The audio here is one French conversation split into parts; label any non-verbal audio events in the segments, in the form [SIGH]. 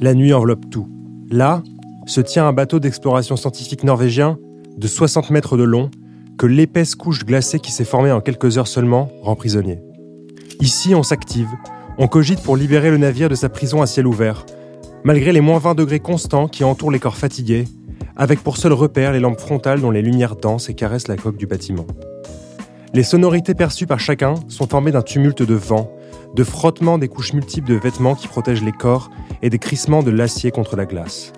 La nuit enveloppe tout. Là, se tient un bateau d'exploration scientifique norvégien de 60 mètres de long que l'épaisse couche glacée qui s'est formée en quelques heures seulement rend prisonnier. Ici, on s'active, on cogite pour libérer le navire de sa prison à ciel ouvert, malgré les moins 20 degrés constants qui entourent les corps fatigués, avec pour seul repère les lampes frontales dont les lumières dansent et caressent la coque du bâtiment. Les sonorités perçues par chacun sont formées d'un tumulte de vent, de frottement des couches multiples de vêtements qui protègent les corps et des crissements de l'acier contre la glace.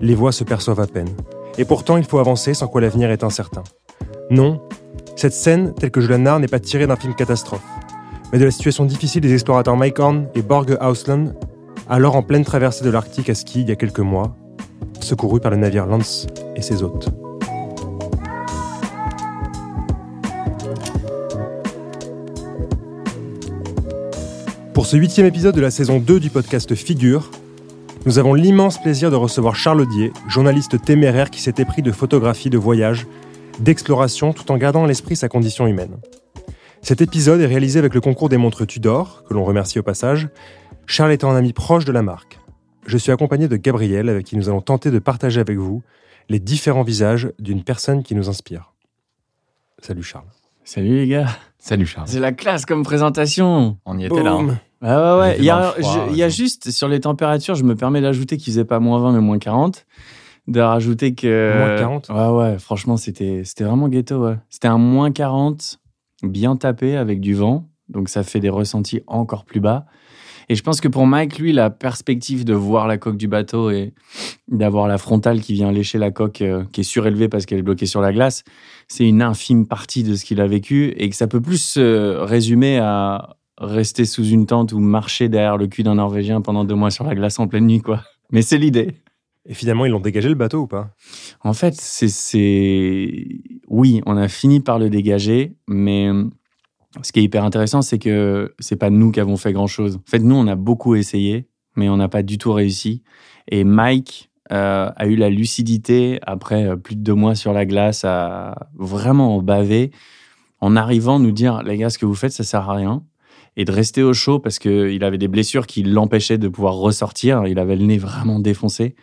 Les voix se perçoivent à peine. Et pourtant, il faut avancer sans quoi l'avenir est incertain. Non, cette scène, telle que je la narre, n'est pas tirée d'un film catastrophe, mais de la situation difficile des explorateurs Mike et Borge Ausland, alors en pleine traversée de l'Arctique à ski il y a quelques mois, secourus par le navire Lance et ses hôtes. Pour ce huitième épisode de la saison 2 du podcast Figure, nous avons l'immense plaisir de recevoir Charles Dier, journaliste téméraire qui s'était pris de photographie de voyage, d'exploration, tout en gardant à l'esprit sa condition humaine. Cet épisode est réalisé avec le concours des montres Tudor, que l'on remercie au passage, Charles étant un ami proche de la marque. Je suis accompagné de Gabriel, avec qui nous allons tenter de partager avec vous les différents visages d'une personne qui nous inspire. Salut Charles. Salut les gars. Salut Charles. C'est la classe comme présentation. On y était là. hein. Ah ouais, ouais. Il y a, était dans le froid, je- il y a ouais. juste sur les températures, je me permets d'ajouter qu'il faisait pas moins 20 mais moins 40. De rajouter que. Moins 40? Ouais, ouais. Franchement, c'était, c'était vraiment ghetto, ouais. C'était un moins 40 bien tapé avec du vent. Donc ça fait des ressentis encore plus bas. Et je pense que pour Mike, lui, la perspective de voir la coque du bateau et d'avoir la frontale qui vient lécher la coque euh, qui est surélevée parce qu'elle est bloquée sur la glace, c'est une infime partie de ce qu'il a vécu et que ça peut plus se résumer à rester sous une tente ou marcher derrière le cul d'un Norvégien pendant deux mois sur la glace en pleine nuit, quoi. Mais c'est l'idée. Et finalement, ils l'ont dégagé le bateau ou pas? En fait, c'est. Oui, on a fini par le dégager, mais euh, ce qui est hyper intéressant, c'est que c'est pas nous qui avons fait grand-chose. En fait, nous, on a beaucoup essayé, mais on n'a pas du tout réussi. Et Mike euh, a eu la lucidité, après euh, plus de deux mois sur la glace, à vraiment baver, en arrivant nous dire, les gars, ce que vous faites, ça sert à rien. Et de rester au chaud parce qu'il avait des blessures qui l'empêchaient de pouvoir ressortir. Il avait le nez vraiment défoncé.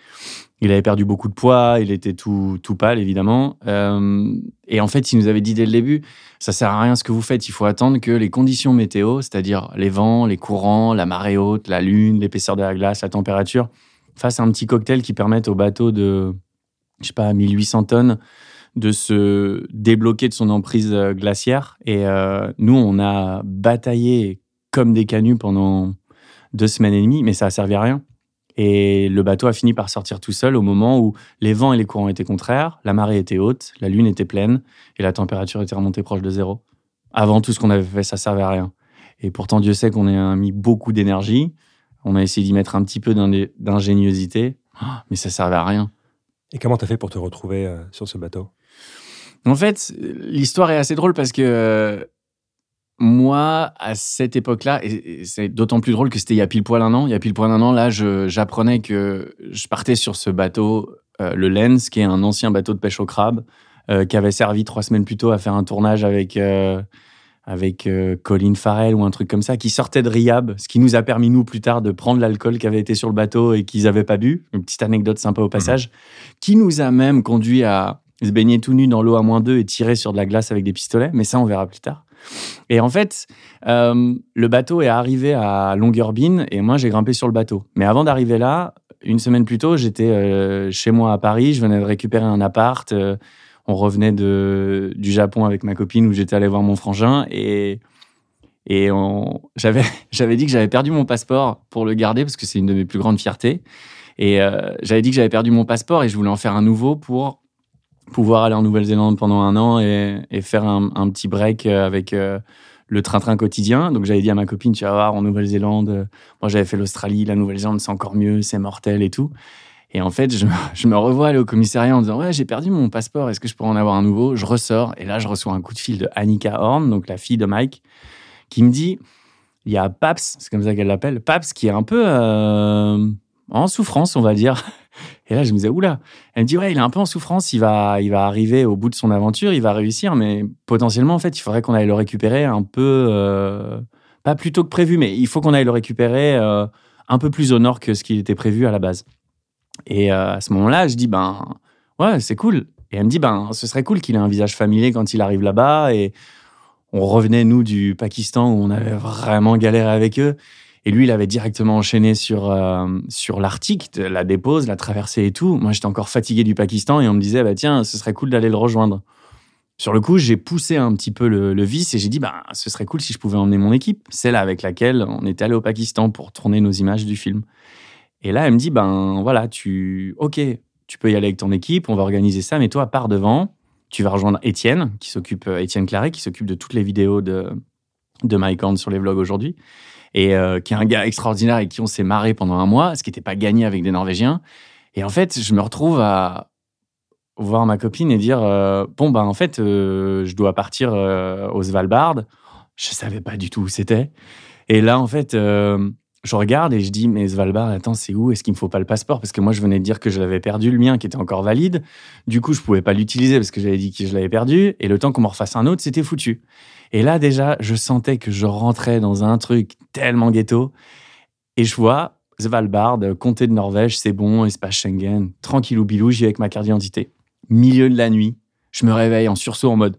Il avait perdu beaucoup de poids, il était tout, tout pâle, évidemment. Euh, et en fait, il nous avait dit dès le début, ça sert à rien ce que vous faites, il faut attendre que les conditions météo, c'est-à-dire les vents, les courants, la marée haute, la lune, l'épaisseur de la glace, la température, fassent un petit cocktail qui permette au bateau de, je sais pas, 1800 tonnes, de se débloquer de son emprise euh, glaciaire. Et euh, nous, on a bataillé comme des canuts pendant deux semaines et demie, mais ça a servi à rien. Et le bateau a fini par sortir tout seul au moment où les vents et les courants étaient contraires, la marée était haute, la lune était pleine et la température était remontée proche de zéro. Avant tout ce qu'on avait fait, ça servait à rien. Et pourtant, Dieu sait qu'on a mis beaucoup d'énergie. On a essayé d'y mettre un petit peu d'in- d'ingéniosité, Ah, mais ça servait à rien. Et comment t'as fait pour te retrouver euh, sur ce bateau? En fait, l'histoire est assez drôle parce que euh, moi, à cette époque-là, et et c'est d'autant plus drôle que c'était il y a pile poil un an. Il y a pile poil un an, là, j'apprenais que je partais sur ce bateau, euh, le Lens, qui est un ancien bateau de pêche au crabe, euh, qui avait servi trois semaines plus tôt à faire un tournage avec, euh, avec euh, Colin Farrell ou un truc comme ça, qui sortait de Riab, ce qui nous a permis, nous, plus tard, de prendre l'alcool qui avait été sur le bateau et qu'ils n'avaient pas bu. Une petite anecdote sympa au passage, qui nous a même conduit à se baigner tout nu dans l'eau à moins 2 et tirer sur de la glace avec des pistolets, mais ça, on verra plus tard. Et en fait, euh, le bateau est arrivé à Longyearbyen et moi, j'ai grimpé sur le bateau. Mais avant d'arriver là, une semaine plus tôt, j'étais euh, chez moi à Paris, je venais de récupérer un appart. euh, on revenait de, du Japon avec ma copine où j'étais allé voir mon frangin et, et [LAUGHS] j'avais, dit que j'avais perdu mon passeport pour le garder parce que c'est une de mes plus grandes fiertés. Et j'avais dit que j'avais perdu mon passeport et je voulais en faire un nouveau pour pouvoir aller en Nouvelle-Zélande pendant un an et, faire un, petit break euh, avec euh, le train-train quotidien. Donc j'avais dit à ma copine, tu vas voir, en Nouvelle-Zélande, euh, moi j'avais fait l'Australie, la Nouvelle-Zélande c'est encore mieux, c'est mortel et tout. Et en fait, je, me revois aller au commissariat en disant, ouais, j'ai perdu mon passeport, est-ce que je pourrais en avoir un nouveau? Je ressors et là je reçois un coup de fil de Annika Horn, donc la fille de Mike, qui me dit, il y a Paps, c'est comme ça qu'elle l'appelle, Paps qui est un peu en souffrance, on va dire. Et là, je me disais, oula. Elle me dit, ouais, il est un peu en souffrance, il va, il va arriver au bout de son aventure, il va réussir, mais potentiellement, en fait, il faudrait qu'on aille le récupérer un peu, euh, pas plus tôt que prévu, mais il faut qu'on aille le récupérer euh, un peu plus au nord que ce qui était prévu à la base. Et euh, à ce moment-là, je dis, ben, ouais, c'est cool. Et elle me dit, ben, ce serait cool qu'il ait un visage familier quand il arrive là-bas. Et on revenait, nous, du Pakistan où on avait vraiment galéré avec eux. Et lui, il avait directement enchaîné sur, euh, sur l'Arctique, la dépose, la traversée et tout. Moi, j'étais encore fatigué du Pakistan et on me disait, bah, tiens, ce serait cool d'aller le rejoindre. Sur le coup, j'ai poussé un petit peu le, vis et j'ai dit, bah, ce serait cool si je pouvais emmener mon équipe, celle avec laquelle on était allé au Pakistan pour tourner nos images du film. Et là, elle me dit, ben voilà, tu, ok, tu peux y aller avec ton équipe, on va organiser ça, mais toi, pars devant, tu vas rejoindre Étienne, qui s'occupe, euh, Étienne Claret, qui s'occupe de toutes les vidéos de, de Mike Horn sur les vlogs aujourd'hui, et euh, qui est un gars extraordinaire et qui on s'est marré pendant un mois, ce qui n'était pas gagné avec des Norvégiens. Et en fait, je me retrouve à voir ma copine et dire, euh, bon, ben en fait, je dois partir au Svalbard. Je savais pas du tout où c'était. Et là, en fait, je regarde et je dis, mais Svalbard, attends, c'est où? Est-ce qu'il me faut pas le passeport? Parce que moi, je venais de dire que je l'avais perdu, le mien, qui était encore valide. Du coup, je pouvais pas l'utiliser parce que j'avais dit que je l'avais perdu. Et le temps qu'on me refasse un autre, c'était foutu. Et là, déjà, je sentais que je rentrais dans un truc tellement ghetto. Et je vois Svalbard, comté de Norvège, c'est bon, espace Schengen, tranquillou bilou, j'y vais avec ma carte d'identité. Milieu de la nuit, je me réveille en sursaut en mode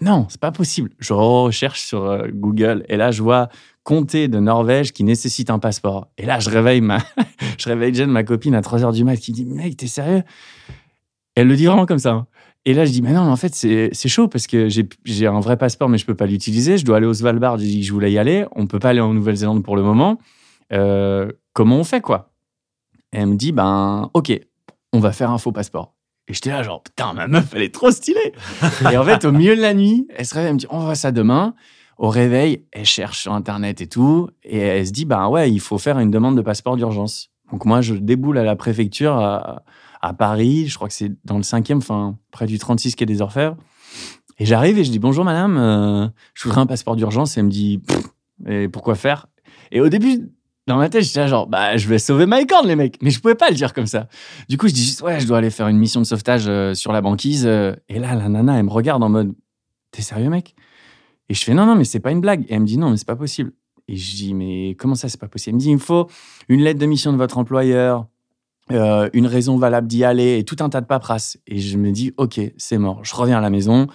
non, c'est pas possible. Je recherche sur euh, Google et là, je vois comté de Norvège qui nécessite un passeport. Et là, je réveille ma, [LAUGHS] je réveille Jen, ma copine, à 3 h du mat, qui dit Mec, t'es sérieux? Elle le dit vraiment comme ça. Hein. Et là, je dis Mais non, en fait, c'est chaud parce que j'ai un vrai passeport, mais je peux pas l'utiliser. Je dois aller au Svalbard. J'ai dit que je voulais y aller. On peut pas aller en Nouvelle-Zélande pour le moment. Euh, comment on fait, quoi? Et elle me dit Ben, ok, on va faire un faux passeport. Et j'étais là, genre, putain, ma meuf, elle est trop stylée. et en fait, au milieu de la nuit, elle se réveille, elle me dit, on va ça demain au réveil, elle cherche sur Internet et tout, et elle se dit, bah ouais, il faut faire une demande de passeport d'urgence. Donc moi, je déboule à la préfecture à, Paris, je crois que c'est dans le cinquième, enfin, près du 36 quai des Orfèvres. Et j'arrive et je dis, bonjour madame, euh, je voudrais un passeport d'urgence. Elle me dit, et pourquoi faire? Et au début, dans ma tête, j'étais là genre, bah, je vais sauver my corn, les mecs. Mais je pouvais pas le dire comme ça. Du coup, je dis ouais, je dois aller faire une mission de sauvetage euh, sur la banquise. Euh. et là, la nana, elle me regarde en mode, t'es sérieux, mec? Et je fais non, non, mais c'est pas une blague. Et elle me dit non, mais c'est pas possible. Et je dis mais comment ça, c'est pas possible? Elle me dit il me faut une lettre de mission de votre employeur, euh, une raison valable d'y aller et tout un tas de paperasses. Et je me dis ok, c'est mort. Je reviens à la maison.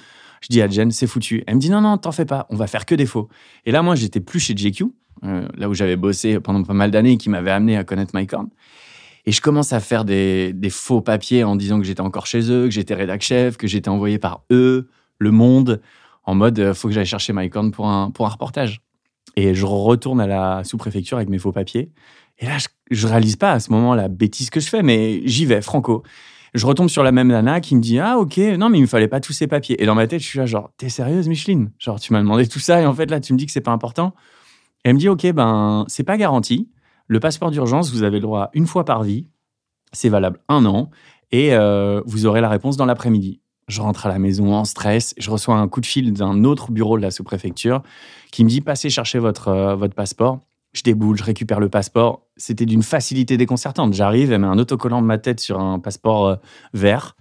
Je dis à Jen, c'est foutu. Elle me dit non, non, t'en fais pas, on va faire que des faux. Et là, moi, j'étais plus chez JQ, euh, là où j'avais bossé pendant pas mal d'années et qui m'avait amené à connaître MyCorn. Et je commence à faire des, faux papiers en disant que j'étais encore chez eux, que j'étais rédac chef, que j'étais envoyé par eux, Le Monde, en mode euh, faut que j'aille chercher MyCorn pour un, pour un reportage. Et je retourne à la sous-préfecture avec mes faux papiers. Et là, je, je réalise pas à ce moment la bêtise que je fais, mais j'y vais, franco. Je retombe sur la même nana qui me dit Ah, ok, non, mais il me fallait pas tous ces papiers. Et dans ma tête, je suis là, genre, t'es sérieuse, Micheline? Genre, tu m'as demandé tout ça et en fait, là, tu me dis que c'est pas important. Elle me dit Ok, ben, c'est pas garanti. Le passeport d'urgence, vous avez le droit une fois par vie. C'est valable un an. Et euh, vous aurez la réponse dans l'après-midi. Je rentre à la maison en stress. Je reçois un coup de fil d'un autre bureau de la sous-préfecture qui me dit Passez chercher votre, euh, votre passeport. Je déboule, je récupère le passeport. C'était d'une facilité déconcertante. J'arrive, elle met un autocollant de ma tête sur un passeport euh, vert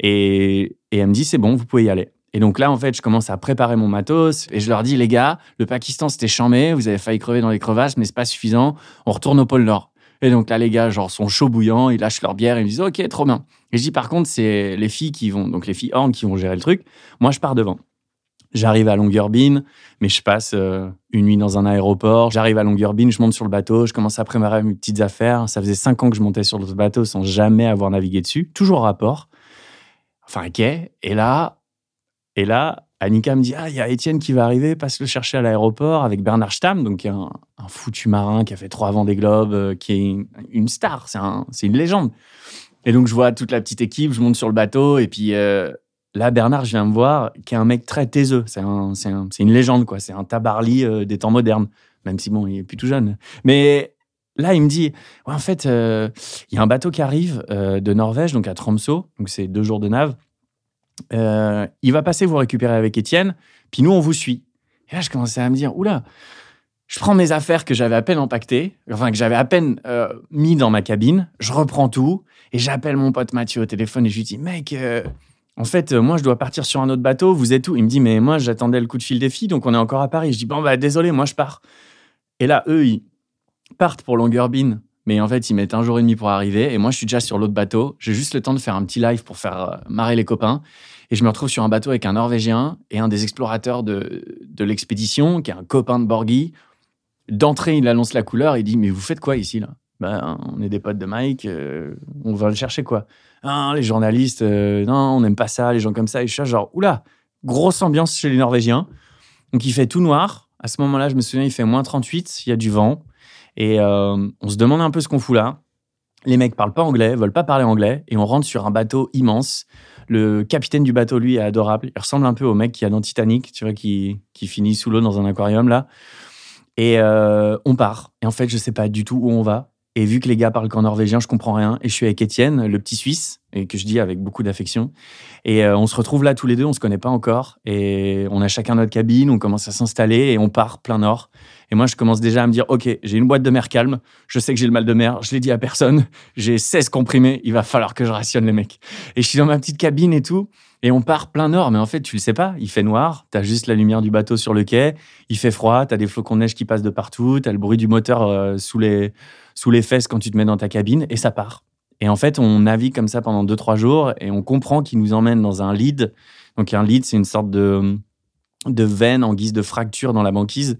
et, et elle me dit C'est bon, vous pouvez y aller. Et donc là, en fait, je commence à préparer mon matos et je leur dis Les gars, le Pakistan, c'était chambé, vous avez failli crever dans les crevasses, mais c'est pas suffisant. On retourne au pôle Nord. Et donc là, les gars, genre, sont chauds bouillants, ils lâchent leur bière, ils me disent Ok, trop bien. Et je dis Par contre, c'est les filles qui vont, donc les filles Horn qui vont gérer le truc. Moi, je pars devant. J'arrive à Longyearbyen, mais je passe euh, une nuit dans un aéroport. J'arrive à Longyearbyen, je monte sur le bateau, je commence à préparer mes petites affaires. Ça faisait cinq ans que je montais sur le bateau sans jamais avoir navigué dessus, toujours rapport. Enfin, quai. Et là, et là, Annika me dit Ah, il y a Étienne qui va arriver, passe le chercher à l'aéroport avec Bernard Stamm, donc un, foutu marin qui a fait trois des globes, euh, qui est une, star, c'est une légende. Et donc, je vois toute la petite équipe, je monte sur le bateau, et puis euh, là, Bernard, je viens me voir, qui est un mec très taiseux. C'est un, une légende, quoi. C'est un tabarly euh, des temps modernes, même si, bon, il est plus tout jeune. Mais là, il me dit En fait, il y a un bateau qui arrive de Norvège, donc à Tromsø, donc c'est deux jours de nave. Euh, il va passer vous récupérer avec Étienne, puis nous, on vous suit. Et là, je commençais à me dire, oula, je prends mes affaires que j'avais à peine empaquetées, enfin que j'avais à peine euh, mis dans ma cabine, je reprends tout, et j'appelle mon pote Mathieu au téléphone et je lui dis, mec, euh, en fait, moi, je dois partir sur un autre bateau, vous êtes où? Il me dit, mais moi, j'attendais le coup de fil des filles, donc on est encore à Paris. Je dis, bon, bah désolé, moi, je pars. Et là, eux, ils, partent pour Longyearbyen, mais en fait, ils mettent un jour et demi pour arriver. Et moi, je suis déjà sur l'autre bateau. J'ai juste le temps de faire un petit live pour faire euh, marrer les copains. Et je me retrouve sur un bateau avec un Norvégien et un des explorateurs de, de l'expédition, qui est un copain de Borghi. D'entrée, il annonce la couleur. Il dit Mais vous faites quoi ici là? Ben, On est des potes de Mike. euh, on va le chercher quoi Ah, Les journalistes, euh, non, on n'aime pas ça, les gens comme ça. Et je suis là, genre, oula, grosse ambiance chez les Norvégiens. Donc il fait tout noir. À ce moment-là, je me souviens, il fait moins 38, il y a du vent. Et euh, on se demande un peu ce qu'on fout là. Les mecs parlent pas anglais, veulent pas parler anglais. Et on rentre sur un bateau immense. Le capitaine du bateau, lui, est adorable. Il ressemble un peu au mec qui a dans Titanic, tu vois, qui, qui finit sous l'eau dans un aquarium là. Et euh, on part. Et en fait, je sais pas du tout où on va. Et vu que les gars parlent qu'en norvégien, je comprends rien. Et je suis avec Étienne, le petit Suisse, et que je dis avec beaucoup d'affection. Et euh, on se retrouve là tous les deux, on se connaît pas encore. Et on a chacun notre cabine, on commence à s'installer et on part plein nord. Et moi, je commence déjà à me dire, OK, j'ai une boîte de mer calme, je sais que j'ai le mal de mer, je l'ai dit à personne, j'ai 16 comprimés, il va falloir que je rationne les mecs. Et je suis dans ma petite cabine et tout, et on part plein nord, mais en fait, tu le sais pas, il fait noir, t'as juste la lumière du bateau sur le quai, il fait froid, t'as des flocons de neige qui passent de partout, t'as le bruit du moteur euh, sous, les, sous les fesses quand tu te mets dans ta cabine, et ça part. Et en fait, on navigue comme ça pendant 2-3 jours, et on comprend qu'il nous emmène dans un lead. Donc un lead, c'est une sorte de, de veine en guise de fracture dans la banquise.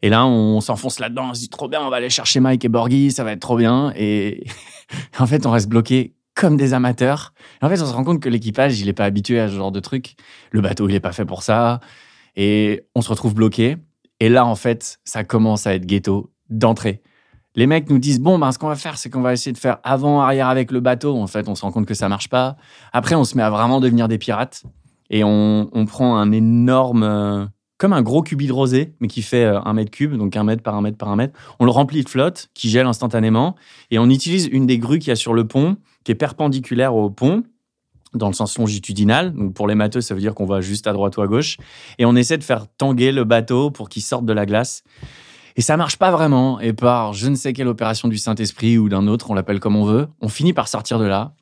Et là, on s'enfonce là-dedans, on se dit trop bien, on va aller chercher Mike et Borghi, ça va être trop bien. Et [LAUGHS] en fait, on reste bloqué comme des amateurs. Et en fait, on se rend compte que l'équipage, il n'est pas habitué à ce genre de truc. Le bateau, il n'est pas fait pour ça. Et on se retrouve bloqué. Et là, en fait, ça commence à être ghetto d'entrée. Les mecs nous disent bon, ben, ce qu'on va faire, c'est qu'on va essayer de faire avant-arrière avec le bateau. En fait, on se rend compte que ça marche pas. Après, on se met à vraiment devenir des pirates. Et on, on prend un énorme. euh, comme un gros cubi de rosé, mais qui fait euh, un mètre cube, donc un mètre par un mètre par un mètre. On le remplit de flotte, qui gèle instantanément, et on utilise une des grues qu'il y a sur le pont, qui est perpendiculaire au pont, dans le sens longitudinal. Donc pour les matheux, ça veut dire qu'on va juste à droite ou à gauche, et on essaie de faire tanguer le bateau pour qu'il sorte de la glace. Et ça marche pas vraiment, et par je ne sais quelle opération du Saint-Esprit ou d'un autre, on l'appelle comme on veut, on finit par sortir de là,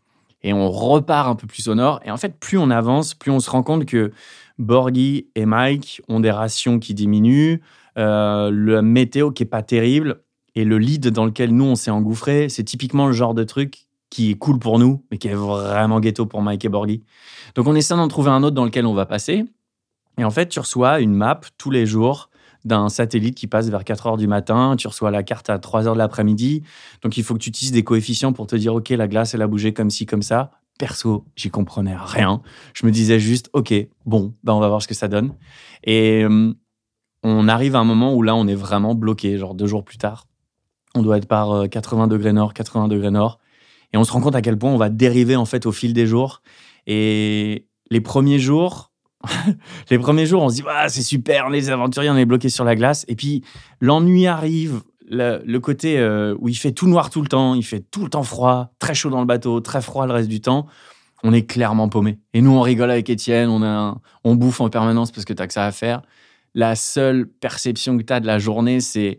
et on repart un peu plus au nord. Et en fait, plus on avance, plus on se rend compte que Borghi et Mike ont des rations qui diminuent, euh, le météo qui est pas terrible, et le lead dans lequel nous on s'est engouffré, c'est typiquement le genre de truc qui est cool pour nous, mais qui est vraiment ghetto pour Mike et Borghi. Donc on essaie d'en trouver un autre dans lequel on va passer. Et en fait, tu reçois une map tous les jours d'un satellite qui passe vers 4 heures du matin. Tu reçois la carte à 3 heures de l'après-midi. Donc il faut que tu utilises des coefficients pour te dire, OK, la glace, elle a bougé comme ci, comme ça. Perso, j'y comprenais rien. Je me disais juste, OK, bon, ben on va voir ce que ça donne. Et euh, on arrive à un moment où là, on est vraiment bloqué, genre deux jours plus tard. On doit être par euh, 80 degrés nord, 80 degrés nord. Et on se rend compte à quel point on va dériver en fait au fil des jours. Et les premiers jours, [LAUGHS] les premiers jours, on se dit ah, c'est super, les aventuriers, on est bloqués sur la glace. Et puis l'ennui arrive, le, côté euh, où il fait tout noir tout le temps, il fait tout le temps froid, très chaud dans le bateau, très froid le reste du temps. On est clairement paumé. Et nous, on rigole avec Étienne, on, on bouffe en permanence parce que t'as que ça à faire. La seule perception que tu as de la journée, c'est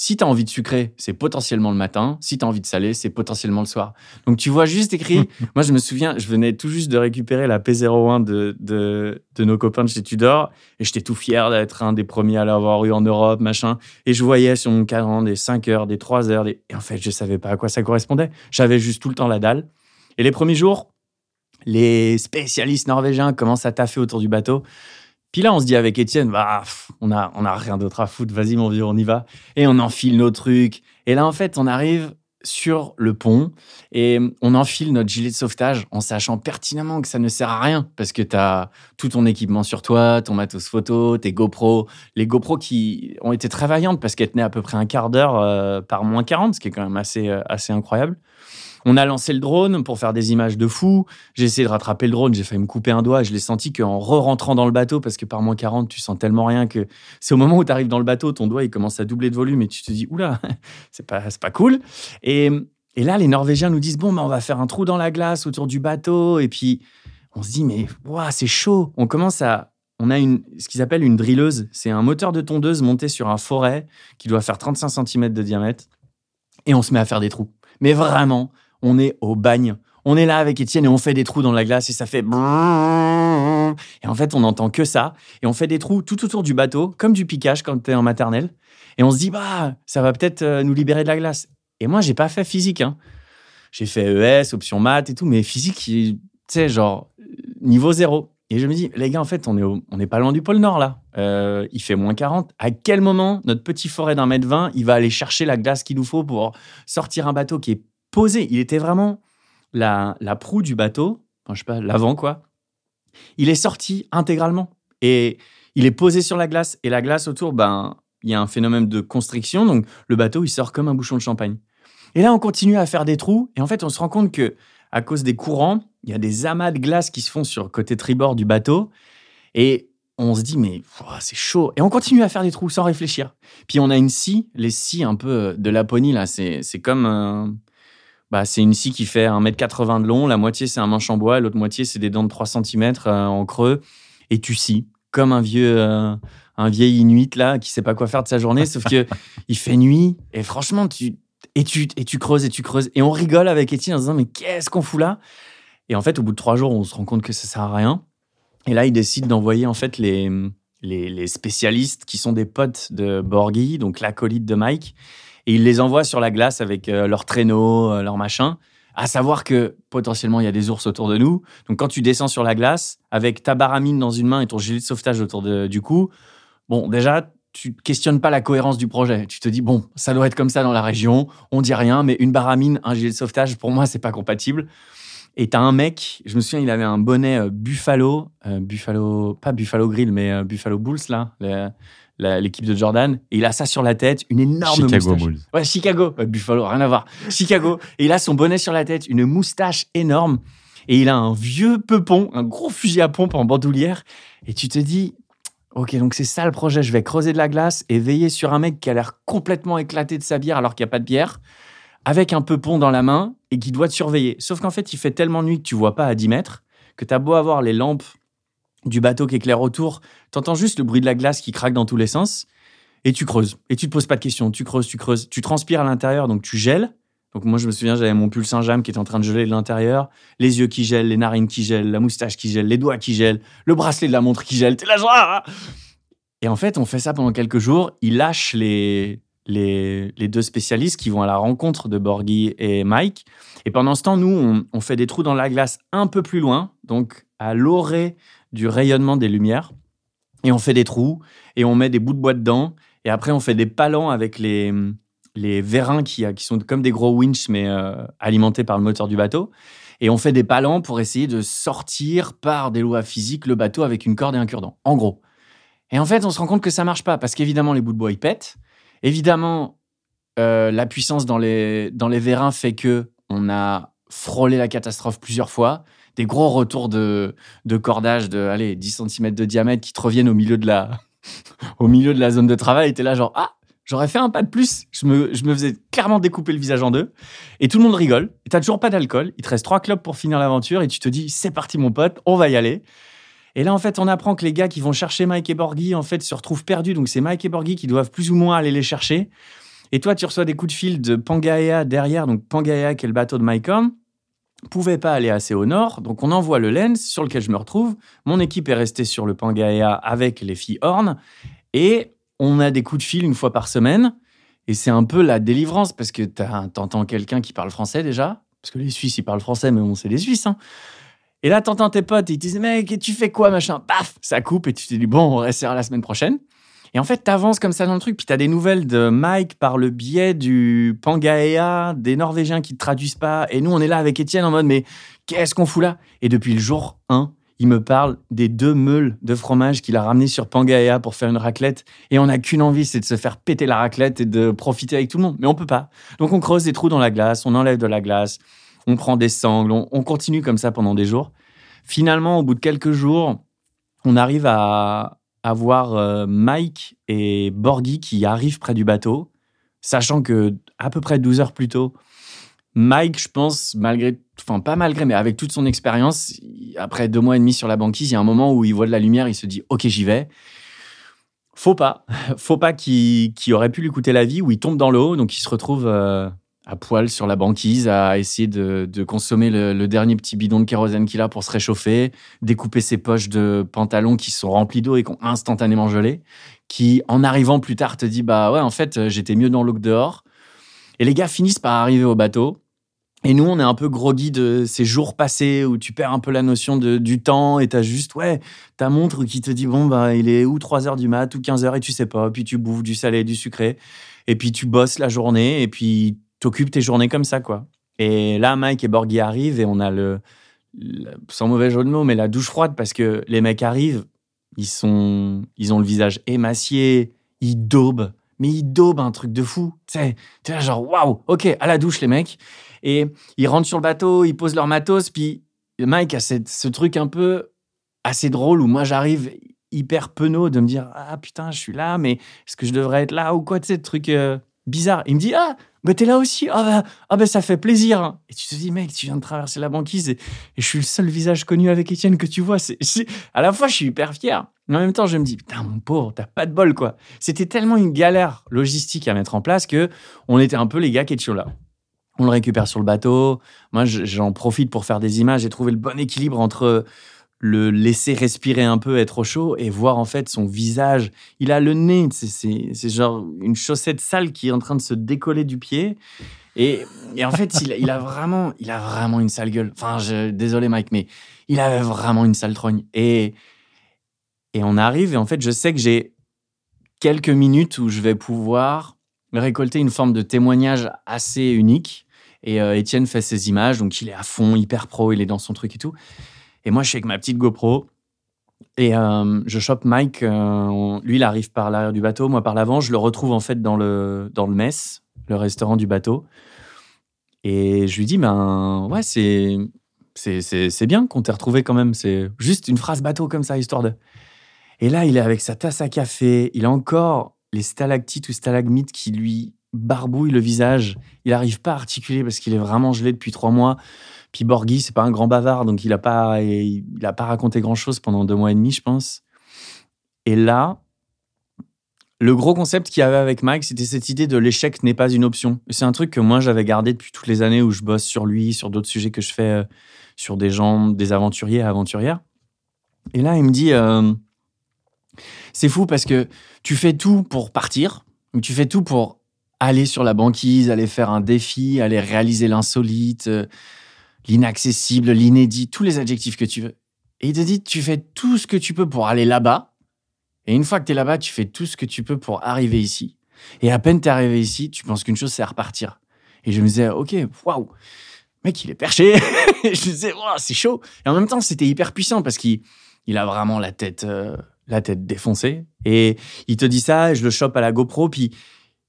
si tu as envie de sucré, c'est potentiellement le matin. Si tu as envie de salé, c'est potentiellement le soir. Donc tu vois juste écrit. [LAUGHS] Moi, je me souviens, je venais tout juste de récupérer la P01 de, de, de nos copains de chez Tudor. Et j'étais tout fier d'être un des premiers à l'avoir eu en Europe, machin. Et je voyais sur mon cadran des 5 heures, des 3 heures. Des... Et en fait, je savais pas à quoi ça correspondait. J'avais juste tout le temps la dalle. Et les premiers jours, les spécialistes norvégiens commencent à taffer autour du bateau. Puis là, on se dit avec Étienne, bah, on a, rien d'autre à foutre. Vas-y, mon vieux, on y va. Et on enfile nos trucs. Et là, en fait, on arrive sur le pont et on enfile notre gilet de sauvetage en sachant pertinemment que ça ne sert à rien parce que tu as tout ton équipement sur toi, ton matos photo, tes GoPro, les GoPro qui ont été très vaillantes parce qu'elles tenaient à peu près un quart d'heure euh, par moins 40, ce qui est quand même assez, euh, assez incroyable. On a lancé le drone pour faire des images de fou. J'ai essayé de rattraper le drone, j'ai failli me couper un doigt. Je l'ai senti qu'en re-rentrant dans le bateau, parce que par moins 40, tu sens tellement rien que c'est au moment où tu arrives dans le bateau, ton doigt il commence à doubler de volume et tu te dis oula, [LAUGHS] c'est pas, pas cool. Et, et là, les Norvégiens nous disent bon, bah, on va faire un trou dans la glace autour du bateau. Et puis on se dit mais ouah, c'est chaud. On commence à. On a une, ce qu'ils appellent une drilleuse. C'est un moteur de tondeuse monté sur un forêt qui doit faire 35 cm de diamètre. Et on se met à faire des trous. Mais vraiment, on est au bagne. On est là avec Étienne et on fait des trous dans la glace et ça fait. Et en fait, on n'entend que ça. Et on fait des trous tout autour du bateau, comme du piquage quand tu es en maternelle. Et on se dit, bah, ça va peut-être euh, nous libérer de la glace. Et moi, j'ai pas fait physique. Hein. J'ai fait ES, option maths et tout, mais physique, tu sais, genre, niveau zéro. Et je me dis, les gars, en fait, on est, on pas loin du pôle Nord, là. Euh, il fait moins 40. À quel moment notre petit forêt d'un mètre 20, il va aller chercher la glace qu'il nous faut pour sortir un bateau qui est posé Il était vraiment la, la proue du bateau, enfin, je sais pas, l'avant, quoi. Il est sorti intégralement. Et il est posé sur la glace. Et la glace autour, ben, il y a un phénomène de constriction. Donc, le bateau, il sort comme un bouchon de champagne. Et là, on continue à faire des trous. Et en fait, on se rend compte que à cause des courants, il y a des amas de glace qui se font sur le côté tribord du bateau. Et on se dit, mais c'est chaud. Et on continue à faire des trous sans réfléchir. Puis on a une scie, les scies un peu de Laponie, là, c'est comme. Bah, c'est une scie qui fait 1m80 de long. La moitié, c'est un manche en bois. L'autre moitié, c'est des dents de 3 cm euh, en creux. Et tu scies comme un vieux. Euh, un vieil inuit là qui sait pas quoi faire de sa journée sauf que [LAUGHS] il fait nuit et franchement tu et tu et tu creuses et tu creuses et on rigole avec Étienne en se disant mais qu'est-ce qu'on fout là? Et en fait, au bout de trois jours, on se rend compte que ça sert à rien. Et là, il décide d'envoyer en fait les, les, spécialistes qui sont des potes de Borghi, donc l'acolyte de Mike, et il les envoie sur la glace avec euh, leurs traîneaux, euh, leurs machins. À savoir que potentiellement il y a des ours autour de nous. Donc quand tu descends sur la glace avec ta baramine dans une main et ton gilet de sauvetage autour du cou, bon déjà tu questionnes pas la cohérence du projet. Tu te dis bon ça doit être comme ça dans la région. On dit rien, mais une baramine, un gilet de sauvetage pour moi c'est pas compatible. Et t'as un mec, je me souviens, il avait un bonnet euh, Buffalo, Buffalo, pas Buffalo Grill, mais Buffalo Bulls, là, l'équipe de Jordan. Et il a ça sur la tête, une énorme Chicago moustache. Bulls. Ouais, Chicago, Buffalo, rien à voir. Chicago. Et il a son bonnet sur la tête, une moustache énorme. Et il a un vieux peupon, un gros fusil à pompe en bandoulière. Et tu te dis, ok, donc c'est ça le projet. Je vais creuser de la glace et veiller sur un mec qui a l'air complètement éclaté de sa bière alors qu'il n'y a pas de bière avec un peupon dans la main et qui doit te surveiller. Sauf qu'en fait, il fait tellement nuit que tu vois pas à 10 mètres, que tu as beau avoir les lampes du bateau qui éclairent autour, tu entends juste le bruit de la glace qui craque dans tous les sens, et tu creuses. Et tu te poses pas de questions, tu creuses, tu creuses, tu transpires à l'intérieur, donc tu gèles. Donc moi, je me souviens, j'avais mon pull Saint-James qui était en train de geler de l'intérieur, les yeux qui gèlent, les narines qui gèlent, la moustache qui gèle, les doigts qui gèlent, le bracelet de la montre qui gèle. T'es la joie Et en fait, on fait ça pendant quelques jours. Il lâche les, les, deux spécialistes qui vont à la rencontre de Borghi et Mike. Et pendant ce temps, nous, on, fait des trous dans la glace un peu plus loin, donc à l'orée du rayonnement des lumières. Et on fait des trous et on met des bouts de bois dedans. Et après, on fait des palans avec les, les vérins qui, qui sont comme des gros winches, mais euh, alimentés par le moteur du bateau. Et on fait des palans pour essayer de sortir par des lois physiques le bateau avec une corde et un cure-dent. En gros. Et en fait, on se rend compte que ça marche pas parce qu'évidemment, les bouts de bois, ils pètent. Évidemment, euh, la puissance dans les, dans les vérins fait que on a frôlé la catastrophe plusieurs fois. Des gros retours de, de cordage de allez, 10 cm de diamètre qui te reviennent au milieu de la, [LAUGHS] au milieu de la zone de travail. Et t'es là genre, ah, j'aurais fait un pas de plus. Je me, je me faisais clairement découper le visage en deux. Et tout le monde rigole. Et t'as toujours pas d'alcool. Il te reste trois clubs pour finir l'aventure. Et tu te dis, c'est parti mon pote, on va y aller. Et là, en fait, on apprend que les gars qui vont chercher Mike et Borghi, en fait, se retrouvent perdus. Donc, c'est Mike et Borghi qui doivent plus ou moins aller les chercher. Et toi, tu reçois des coups de fil de Pangaea derrière. Donc, Pangaea, qui est le bateau de Mike Horn, pouvait pas aller assez au nord. Donc, on envoie le Lens sur lequel je me retrouve. Mon équipe est restée sur le Pangaea avec les filles Horn. Et on a des coups de fil une fois par semaine. Et c'est un peu la délivrance parce que tu entends quelqu'un qui parle français déjà. Parce que les Suisses, ils parlent français, mais bon, c'est les Suisses. Hein. Et là, t'entends tes potes, ils te disent, mec, tu fais quoi, machin? Paf, ça coupe et tu te dis, bon, on restera la semaine prochaine. Et en fait, t'avances comme ça dans le truc, puis t'as des nouvelles de Mike par le biais du Pangaea, des Norvégiens qui te traduisent pas. Et nous, on est là avec Étienne en mode, mais qu'est-ce qu'on fout là? Et depuis le jour 1, il me parle des deux meules de fromage qu'il a ramené sur Pangaea pour faire une raclette. Et on n'a qu'une envie, c'est de se faire péter la raclette et de profiter avec tout le monde. Mais on peut pas. Donc on creuse des trous dans la glace, on enlève de la glace, on prend des sangles, on, continue comme ça pendant des jours. Finalement, au bout de quelques jours, on arrive à, voir euh, Mike et Borghi qui arrivent près du bateau, sachant que à peu près 12 heures plus tôt, Mike, je pense, malgré, enfin pas malgré, mais avec toute son expérience, après deux mois et demi sur la banquise, il y a un moment où il voit de la lumière, il se dit ok j'y vais. Faut pas, [LAUGHS] faut pas qu'il aurait pu lui coûter la vie, où il tombe dans l'eau, donc il se retrouve euh, à poil sur la banquise, à essayer de, consommer le, dernier petit bidon de kérosène qu'il a pour se réchauffer, découper ses poches de pantalon qui sont remplies d'eau et qui ont instantanément gelé, qui, en arrivant plus tard, te dit Bah ouais, en fait, j'étais mieux dans l'eau que dehors. Et les gars finissent par arriver au bateau. Et nous, on est un peu groggy de ces jours passés où tu perds un peu la notion du temps et t'as juste, ouais, ta montre qui te dit, bon, bah, il est ou 3 heures du mat ou 15 heures et tu sais pas. Puis tu bouffes du salé, du sucré. Et puis tu bosses la journée et puis t'occupes tes journées comme ça, quoi. Et là, Mike et Borghi arrivent et on a le, sans mauvais jeu de mots, mais la douche froide parce que les mecs arrivent, ils sont, ils ont le visage émacié, ils daubent, mais ils daubent un truc de fou. Tu sais, es là genre, waouh, ok, à la douche, les mecs. Et ils rentrent sur le bateau, ils posent leur matos, puis Mike a ce truc un peu assez drôle où moi j'arrive hyper penaud de me dire ah putain je suis là mais est-ce que je devrais être là ou quoi tu sais truc euh, bizarre il me dit ah bah t'es là aussi. Ah bah, ah bah ça fait plaisir et tu te dis mec tu viens de traverser la banquise et, je suis le seul visage connu avec Étienne que tu vois. C'est à la fois je suis hyper fier mais en même temps je me dis putain mon pauvre t'as pas de bol quoi. C'était tellement une galère logistique à mettre en place que on était un peu les gars qui étaient là. On le récupère sur le bateau. Moi, j'en profite pour faire des images et trouver le bon équilibre entre le laisser respirer un peu, être au chaud, et voir en fait son visage. Il a le nez, c'est genre une chaussette sale qui est en train de se décoller du pied. Et, en fait, il, a vraiment, il a vraiment une sale gueule. Enfin, je, désolé Mike, mais il avait vraiment une sale trogne. Et, et on arrive, et en fait, je sais que j'ai quelques minutes où je vais pouvoir récolter une forme de témoignage assez unique et euh, Étienne fait ses images, donc il est à fond, hyper pro, il est dans son truc et tout. Et moi, je suis avec ma petite GoPro. Et euh, je chope Mike. Euh, lui, il arrive par l'arrière du bateau, moi par l'avant. Je le retrouve en fait dans le, dans le mess, le restaurant du bateau. Et je lui dis, ben ouais, c'est, c'est, bien qu'on t'ait retrouvé quand même. C'est juste une phrase bateau comme ça, histoire de. Et là, il est avec sa tasse à café. Il a encore les stalactites ou stalagmites qui lui barbouille le visage. Il n'arrive pas à articuler parce qu'il est vraiment gelé depuis trois mois. Puis Borghi, c'est pas un grand bavard, donc il n'a pas, il a pas raconté grand-chose pendant deux mois et demi, je pense. Et là, le gros concept qu'il y avait avec Mike, c'était cette idée de l'échec n'est pas une option. C'est un truc que moi j'avais gardé depuis toutes les années où je bosse sur lui, sur d'autres sujets que je fais euh, sur des gens, des aventuriers aventurières. Et là, il me dit, euh, c'est fou parce que tu fais tout pour partir, tu fais tout pour aller sur la banquise, aller faire un défi, aller réaliser l'insolite, euh, l'inaccessible, l'inédit, tous les adjectifs que tu veux. Et il te dit, tu fais tout ce que tu peux pour aller là-bas. Et une fois que tu es là-bas, tu fais tout ce que tu peux pour arriver ici. Et à peine tu es arrivé ici, tu penses qu'une chose, c'est repartir. Et je me disais, OK, waouh, mec, il est perché. [LAUGHS] je me disais, waouh, c'est chaud. Et en même temps, c'était hyper puissant parce qu'il il a vraiment la tête, euh, la tête défoncée. Et il te dit ça, je le chope à la GoPro, puis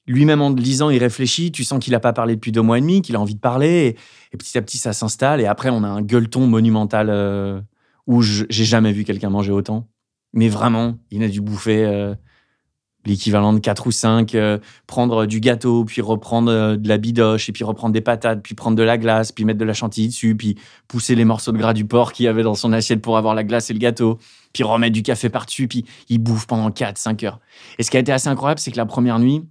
lui-même en lisant, il réfléchit. Tu sens qu'il n'a pas parlé depuis deux mois et demi, qu'il a envie de parler. Et, petit à petit, ça s'installe. Et après, on a un gueuleton monumental euh, où j'ai jamais vu quelqu'un manger autant. Mais vraiment, il a dû bouffer euh, l'équivalent de 4 ou 5, euh, prendre du gâteau, puis reprendre de la bidoche, et puis reprendre des patates, puis prendre de la glace, puis mettre de la chantilly dessus, puis pousser les morceaux de gras du porc qu'il avait dans son assiette pour avoir la glace et le gâteau, puis remettre du café par-dessus, puis il bouffe pendant 4, 5 heures. Et ce qui a été assez incroyable, c'est que la première nuit,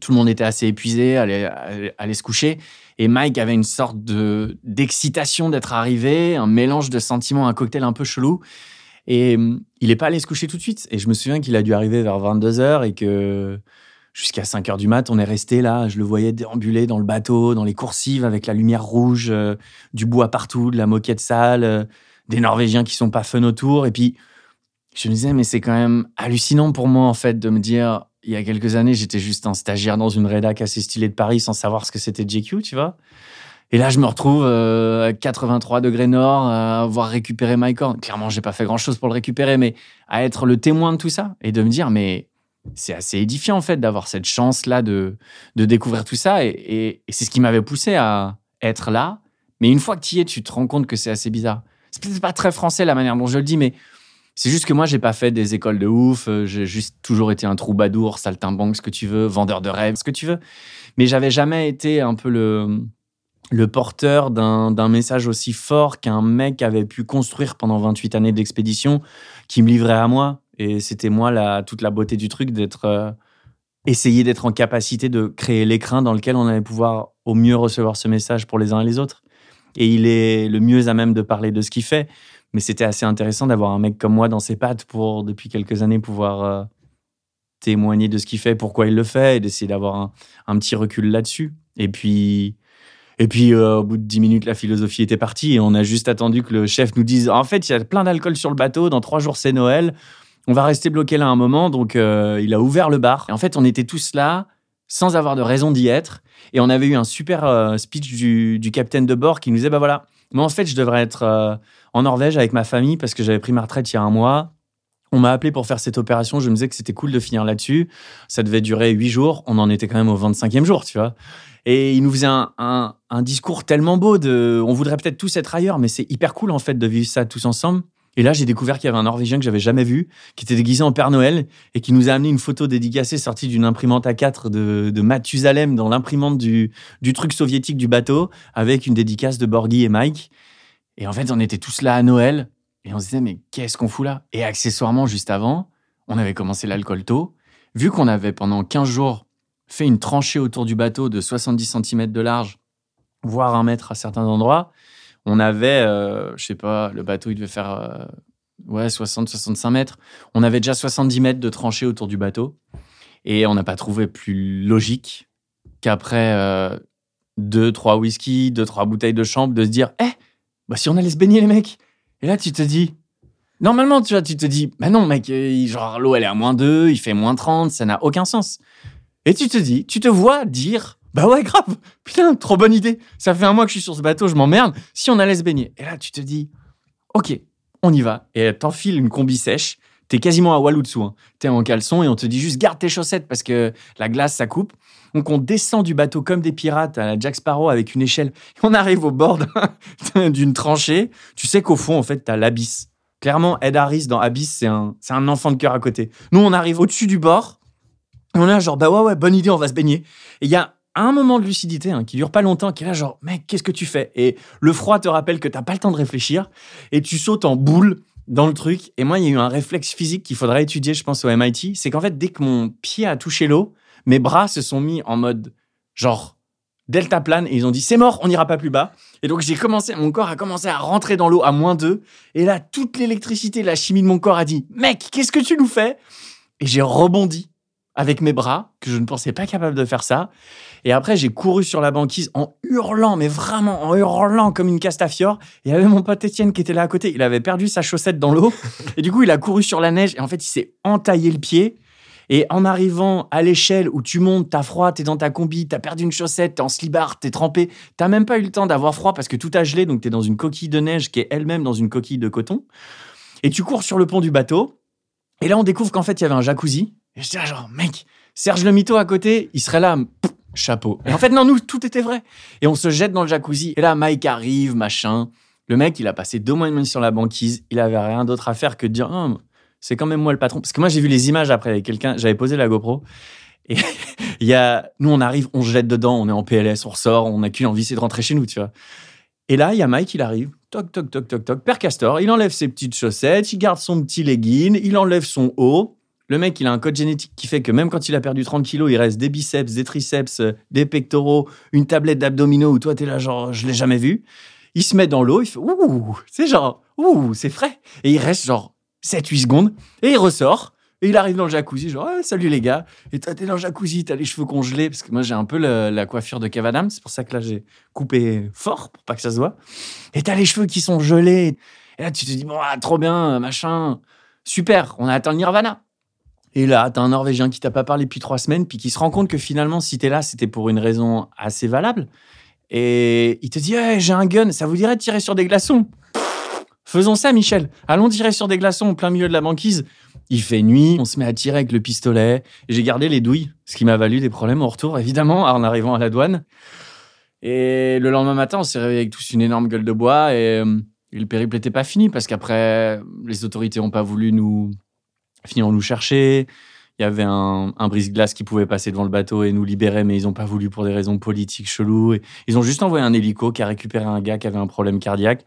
tout le monde était assez épuisé, allait, allait se coucher. Et Mike avait une sorte de d'excitation d'être arrivé, un mélange de sentiments, un cocktail un peu chelou. Et hum, il n'est pas allé se coucher tout de suite. Et je me souviens qu'il a dû arriver vers 22h et que jusqu'à 5h du mat, on est resté là. Je le voyais déambuler dans le bateau, dans les coursives, avec la lumière rouge, euh, du bois partout, de la moquette sale, euh, des Norvégiens qui sont pas fun autour. Et puis, je me disais, mais c'est quand même hallucinant pour moi, en fait, de me dire, il y a quelques années, j'étais juste un stagiaire dans une rédac assez stylée de Paris sans savoir ce que c'était JQ, tu vois. Et là, je me retrouve euh, à 83 degrés nord, à avoir récupéré Mycorn. Clairement, j'ai pas fait grand chose pour le récupérer, mais à être le témoin de tout ça et de me dire, mais c'est assez édifiant en fait d'avoir cette chance-là de, de découvrir tout ça. Et, c'est ce qui m'avait poussé à être là. Mais une fois que tu y es, tu te rends compte que c'est assez bizarre. C'est peut-être pas très français la manière dont je le dis, mais c'est juste que moi, j'ai pas fait des écoles de ouf. Euh, j'ai juste toujours été un troubadour, saltimbanque, ce que tu veux, vendeur de rêves, ce que tu veux. Mais j'avais jamais été un peu le, porteur d'un message aussi fort qu'un mec avait pu construire pendant 28 années d'expédition qui me livrait à moi. Et c'était moi la, toute la beauté du truc d'être. Euh, d'être en capacité de créer l'écrin dans lequel on allait pouvoir au mieux recevoir ce message pour les uns et les autres. Et il est le mieux à même de parler de ce qu'il fait. Mais c'était assez intéressant d'avoir un mec comme moi dans ses pattes pour, depuis quelques années, pouvoir euh, témoigner de ce qu'il fait, pourquoi il le fait, et d'essayer d'avoir un, petit recul là-dessus. Et puis, et puis euh, au bout de dix minutes, la philosophie était partie et on a juste attendu que le chef nous dise en fait, il y a plein d'alcool sur le bateau, dans trois jours c'est Noël, on va rester bloqué là un moment. Donc euh, il a ouvert le bar. Et en fait, on était tous là sans avoir de raison d'y être. Et on avait eu un super speech du, du capitaine de bord qui nous disait bah voilà, moi en fait, je devrais être en Norvège avec ma famille parce que j'avais pris ma retraite il y a un mois. On m'a appelé pour faire cette opération. Je me disais que c'était cool de finir là-dessus. Ça devait durer huit jours. On en était quand même au 25e jour, tu vois. Et il nous faisait un, discours tellement beau on voudrait peut-être tous être ailleurs, mais c'est hyper cool en fait de vivre ça tous ensemble. Et là, j'ai découvert qu'il y avait un Norvégien que j'avais jamais vu, qui était déguisé en Père Noël et qui nous a amené une photo dédicacée sortie d'une imprimante A4 de, de Mathusalem dans l'imprimante du, du truc soviétique du bateau avec une dédicace de Borghi et Mike. Et en fait, on était tous là à Noël et on se disait, mais qu'est-ce qu'on fout là? Et accessoirement, juste avant, on avait commencé l'alcool tôt. Vu qu'on avait pendant 15 jours fait une tranchée autour du bateau de 70 cm de large, voire un mètre à certains endroits, on avait, euh, je sais pas, le bateau, il devait faire euh, ouais, 60-65 mètres. On avait déjà 70 mètres de tranchée autour du bateau. Et on n'a pas trouvé plus logique qu'après euh, deux, trois whisky, deux, trois bouteilles de chambre, de se dire, eh, bah si on allait se baigner, les mecs. Et là, tu te dis, normalement, tu vois, tu te dis, bah non, mec, genre, l'eau, elle est à moins 2, il fait moins 30, ça n'a aucun sens. Et tu te dis, tu te vois dire, bah ouais, grave, [LAUGHS] putain, trop bonne idée. Ça fait un mois que je suis sur ce bateau, je m'emmerde. Si on allait se baigner. Et là, tu te dis, ok, on y va. Et t'enfiles une combi sèche. T'es quasiment à Walou dessous. Hein. T'es en caleçon et on te dit juste garde tes chaussettes parce que la glace, ça coupe. Donc on descend du bateau comme des pirates à la Jack Sparrow avec une échelle. on arrive au bord d'une tranchée. Tu sais qu'au fond, en fait, t'as l'abysse. Clairement, Ed Harris dans Abyss, c'est un, un enfant de cœur à côté. Nous, on arrive au-dessus du bord. On est genre, bah ouais, ouais, bonne idée, on va se baigner. Et il y a un moment de lucidité hein, qui dure pas longtemps, qui est là genre, mec, qu'est-ce que tu fais? Et le froid te rappelle que t'as pas le temps de réfléchir et tu sautes en boule dans le truc. Et moi, il y a eu un réflexe physique qu'il faudrait étudier, je pense, au MIT. C'est qu'en fait, dès que mon pied a touché l'eau, mes bras se sont mis en mode genre delta plane et ils ont dit c'est mort, on n'ira pas plus bas. Et donc j'ai commencé, mon corps a commencé à rentrer dans l'eau à moins 2. Et là, toute l'électricité, la chimie de mon corps a dit mec, qu'est-ce que tu nous fais? Et j'ai rebondi avec mes bras, que je ne pensais pas capable de faire ça. Et après, j'ai couru sur la banquise en hurlant, mais vraiment en hurlant comme une castafiore. Et il y avait mon pote Étienne qui était là à côté. Il avait perdu sa chaussette dans l'eau. Et du coup, il a couru sur la neige. Et en fait, il s'est entaillé le pied. Et en arrivant à l'échelle où tu montes, t'as froid, t'es dans ta combi, t'as perdu une chaussette, t'es en slibard, t'es trempé, t'as même pas eu le temps d'avoir froid parce que tout a gelé, donc t'es dans une coquille de neige qui est elle-même dans une coquille de coton. Et tu cours sur le pont du bateau. Et là, on découvre qu'en fait, il y avait un jacuzzi. Et je dis genre, mec, Serge le mytho à côté, il serait là, chapeau. Et en fait, non, nous, tout était vrai. Et on se jette dans le jacuzzi. Et là, Mike arrive, machin. Le mec, il a passé deux mois et demi sur la banquise. Il avait rien d'autre à faire que de dire, ah, c'est quand même moi le patron. Parce que moi, j'ai vu les images après avec quelqu'un. J'avais posé la GoPro. Et [LAUGHS] il y a, nous, on arrive, on se jette dedans, on est en PLS, on ressort, on n'a qu'une envie, c'est de rentrer chez nous, tu vois. Et là, il y a Mike, il arrive, toc, toc, toc, toc, toc, Père Castor, il enlève ses petites chaussettes, il garde son petit legging, il enlève son haut, le mec, il a un code génétique qui fait que même quand il a perdu 30 kilos, il reste des biceps, des triceps, euh, des pectoraux, une tablette d'abdominaux où toi, t'es là, genre, je l'ai jamais vu. Il se met dans l'eau, il fait ouh, c'est genre, ouh, c'est frais. Et il reste genre 7-8 secondes et il ressort. Et il arrive dans le jacuzzi, genre, salut les gars. Et t'es dans le jacuzzi, t'as les cheveux congelés, parce que moi, j'ai un peu la coiffure de Kev Adams. C'est pour ça que là, j'ai coupé fort pour pas que ça se voit. Et t'as les cheveux qui sont gelés. Et là, tu te dis, bon, ah, trop bien, machin. Super, on a atteint le nirvana. Et là, t'as un Norvégien qui t'a pas parlé depuis trois semaines, puis qui se rend compte que finalement, si t'es là, c'était pour une raison assez valable. Et il te dit, j'ai un gun, ça vous dirait de tirer sur des glaçons? Faisons ça, Michel. Allons tirer sur des glaçons au plein milieu de la banquise. Il fait nuit, on se met à tirer avec le pistolet. J'ai gardé les douilles, ce qui m'a valu des problèmes au retour, évidemment, en arrivant à la douane. Et le lendemain matin, on s'est réveillé avec tous une énorme gueule de bois et, euh, le périple n'était pas fini parce qu'après, les autorités n'ont pas voulu nous, finiront nous chercher. Il y avait un, brise-glace qui pouvait passer devant le bateau et nous libérer, mais ils n'ont pas voulu pour des raisons politiques cheloues. Ils ont juste envoyé un hélico qui a récupéré un gars qui avait un problème cardiaque.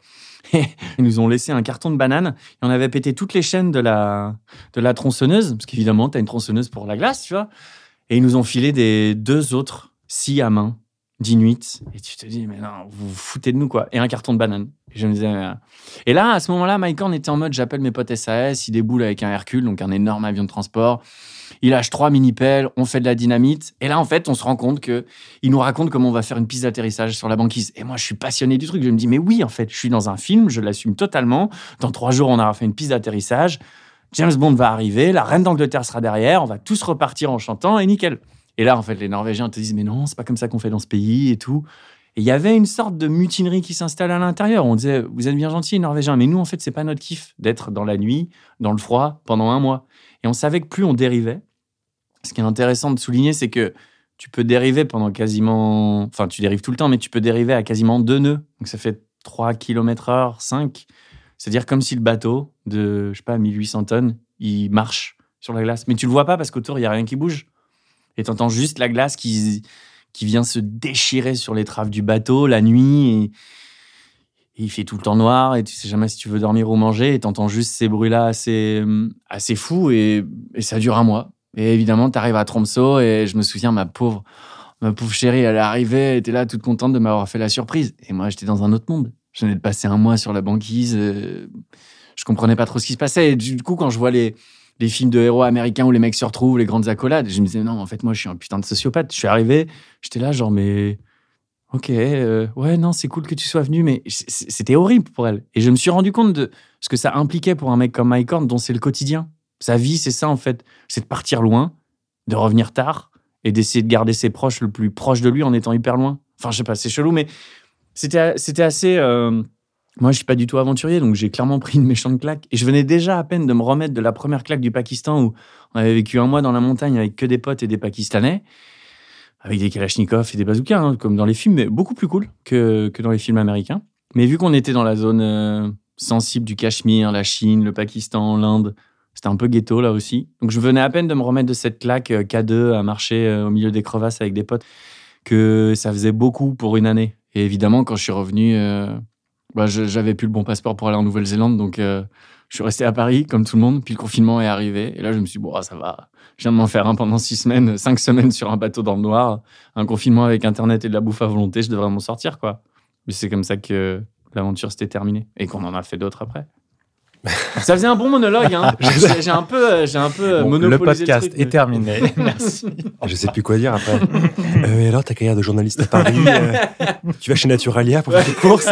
Ils nous ont laissé un carton de banane. Et on avait pété toutes les chaînes de la, de la tronçonneuse, parce qu'évidemment, tu as une tronçonneuse pour la glace, tu vois. Et ils nous ont filé des deux autres scies à main d'Inuit. Et tu te dis, mais non, vous vous foutez de nous, quoi. Et un carton de banane. Et je me disais, euh, et là, à ce moment-là, Mike Horn était en mode, j'appelle mes potes SAS, il déboule avec un Hercule, donc un énorme avion de transport. Il lâche trois mini-pelles, on fait de la dynamite. Et là, en fait, on se rend compte que il nous raconte comment on va faire une piste d'atterrissage sur la banquise. Et moi, je suis passionné du truc. Je me dis, mais oui, en fait, je suis dans un film, je l'assume totalement. Dans trois jours, on aura fait une piste d'atterrissage. James Bond va arriver, la reine d'Angleterre sera derrière, on va tous repartir en chantant et nickel. Et là, en fait, les Norvégiens te disent, mais non, c'est pas comme ça qu'on fait dans ce pays et tout. Et il y avait une sorte de mutinerie qui s'installe à l'intérieur. On disait, vous êtes bien gentils, les Norvégiens, mais nous, en fait, c'est pas notre kiff d'être dans la nuit, dans le froid, pendant un mois. Et on savait que plus on dérivait, ce qui est intéressant de souligner, c'est que tu peux dériver pendant quasiment. Enfin, tu dérives tout le temps, mais tu peux dériver à quasiment deux nœuds. Donc, ça fait 3 km heure, 5. C'est-à-dire comme si le bateau de, je sais pas, 1800 tonnes, il marche sur la glace. Mais tu le vois pas parce qu'autour, il y a rien qui bouge. Et tu entends juste la glace qui, qui vient se déchirer sur les traves du bateau la nuit. Et, il fait tout le temps noir et tu sais jamais si tu veux dormir ou manger. Et tu entends juste ces bruits-là assez, assez fous. Et, et ça dure un mois. Et évidemment, tu arrives à Tromsø et je me souviens, ma pauvre, ma pauvre chérie, elle est arrivée, elle était là toute contente de m'avoir fait la surprise. Et moi, j'étais dans un autre monde. Je venais de passer un mois sur la banquise. euh, je comprenais pas trop ce qui se passait. Et du coup, quand je vois les, les films de héros américains où les mecs se retrouvent, les grandes accolades, je me disais, non, en fait, moi, je suis un putain de sociopathe. Je suis arrivé, j'étais là, genre, mais. Ok, euh, ouais, non, c'est cool que tu sois venu, mais c'était horrible pour elle. Et je me suis rendu compte de ce que ça impliquait pour un mec comme Mike Horn, dont c'est le quotidien. Sa vie, c'est ça, en fait. C'est de partir loin, de revenir tard et d'essayer de garder ses proches le plus proche de lui en étant hyper loin. Enfin, je sais pas, c'est chelou, mais c'était c'était assez. euh, Moi, je suis pas du tout aventurier, donc j'ai clairement pris une méchante claque. Et je venais déjà à peine de me remettre de la première claque du Pakistan où on avait vécu un mois dans la montagne avec que des potes et des Pakistanais, avec des kalachnikovs et des bazookas, hein, comme dans les films, mais beaucoup plus cool que, que dans les films américains. Mais vu qu'on était dans la zone euh, sensible du Cachemire, la Chine, le Pakistan, l'Inde, c'était un peu ghetto là aussi. Donc je venais à peine de me remettre de cette claque euh, K2 à marcher euh, au milieu des crevasses avec des potes, que ça faisait beaucoup pour une année. Et évidemment, quand je suis revenu, bah, j'avais plus le bon passeport pour aller en Nouvelle-Zélande, donc euh, je suis resté à Paris comme tout le monde. Puis le confinement est arrivé, et là je me suis dit, bon, ah, ça va. Je viens de m'en faire un pendant six semaines, [LAUGHS] cinq semaines sur un bateau dans le noir, un confinement avec internet et de la bouffe à volonté, je devrais m'en sortir, quoi. Mais c'est comme ça que l'aventure s'était terminée et qu'on en a fait d'autres après. [LAUGHS] Ça faisait un bon monologue, hein. [LAUGHS] J'ai un peu, euh, j'ai un peu euh, Bon, le monopolisé podcast truc, mais- est terminé. [LAUGHS] Merci. Je sais plus quoi dire après. Euh, et alors, ta carrière de journaliste à Paris, euh, tu vas chez Naturalia pour faire tes courses?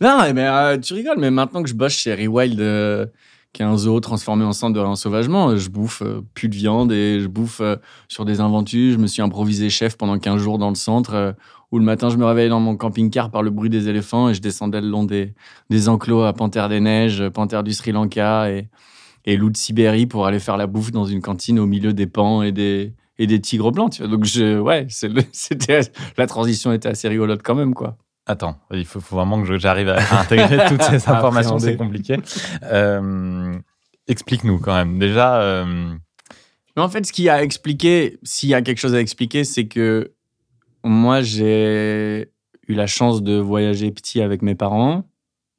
Non, mais euh, tu rigoles, mais maintenant que je bosse chez Rewild, euh, qui est un zoo transformé en centre de réensauvagement, je bouffe euh, plus de viande et je bouffe euh, sur des inventus. Je me suis improvisé chef pendant 15 jours dans le centre, euh, où le matin je me réveillais dans mon camping-car par le bruit des éléphants et je descendais le long des, des enclos à Panthère des Neiges, Panthère du Sri Lanka et, et loup de Sibérie pour aller faire la bouffe dans une cantine au milieu des pans et des, et des tigres blancs. Tu vois. Donc, je, ouais, [LAUGHS] c'était, la transition était assez rigolote quand même, quoi. Attends, il faut, faut vraiment que j'arrive à intégrer [LAUGHS] toutes ces [LAUGHS] À informations, c'est compliqué. Euh, Explique-nous quand même. Déjà, euh, Mais en fait, ce qui a expliqué, s'il y a quelque chose à expliquer, c'est que moi, j'ai eu la chance de voyager petit avec mes parents,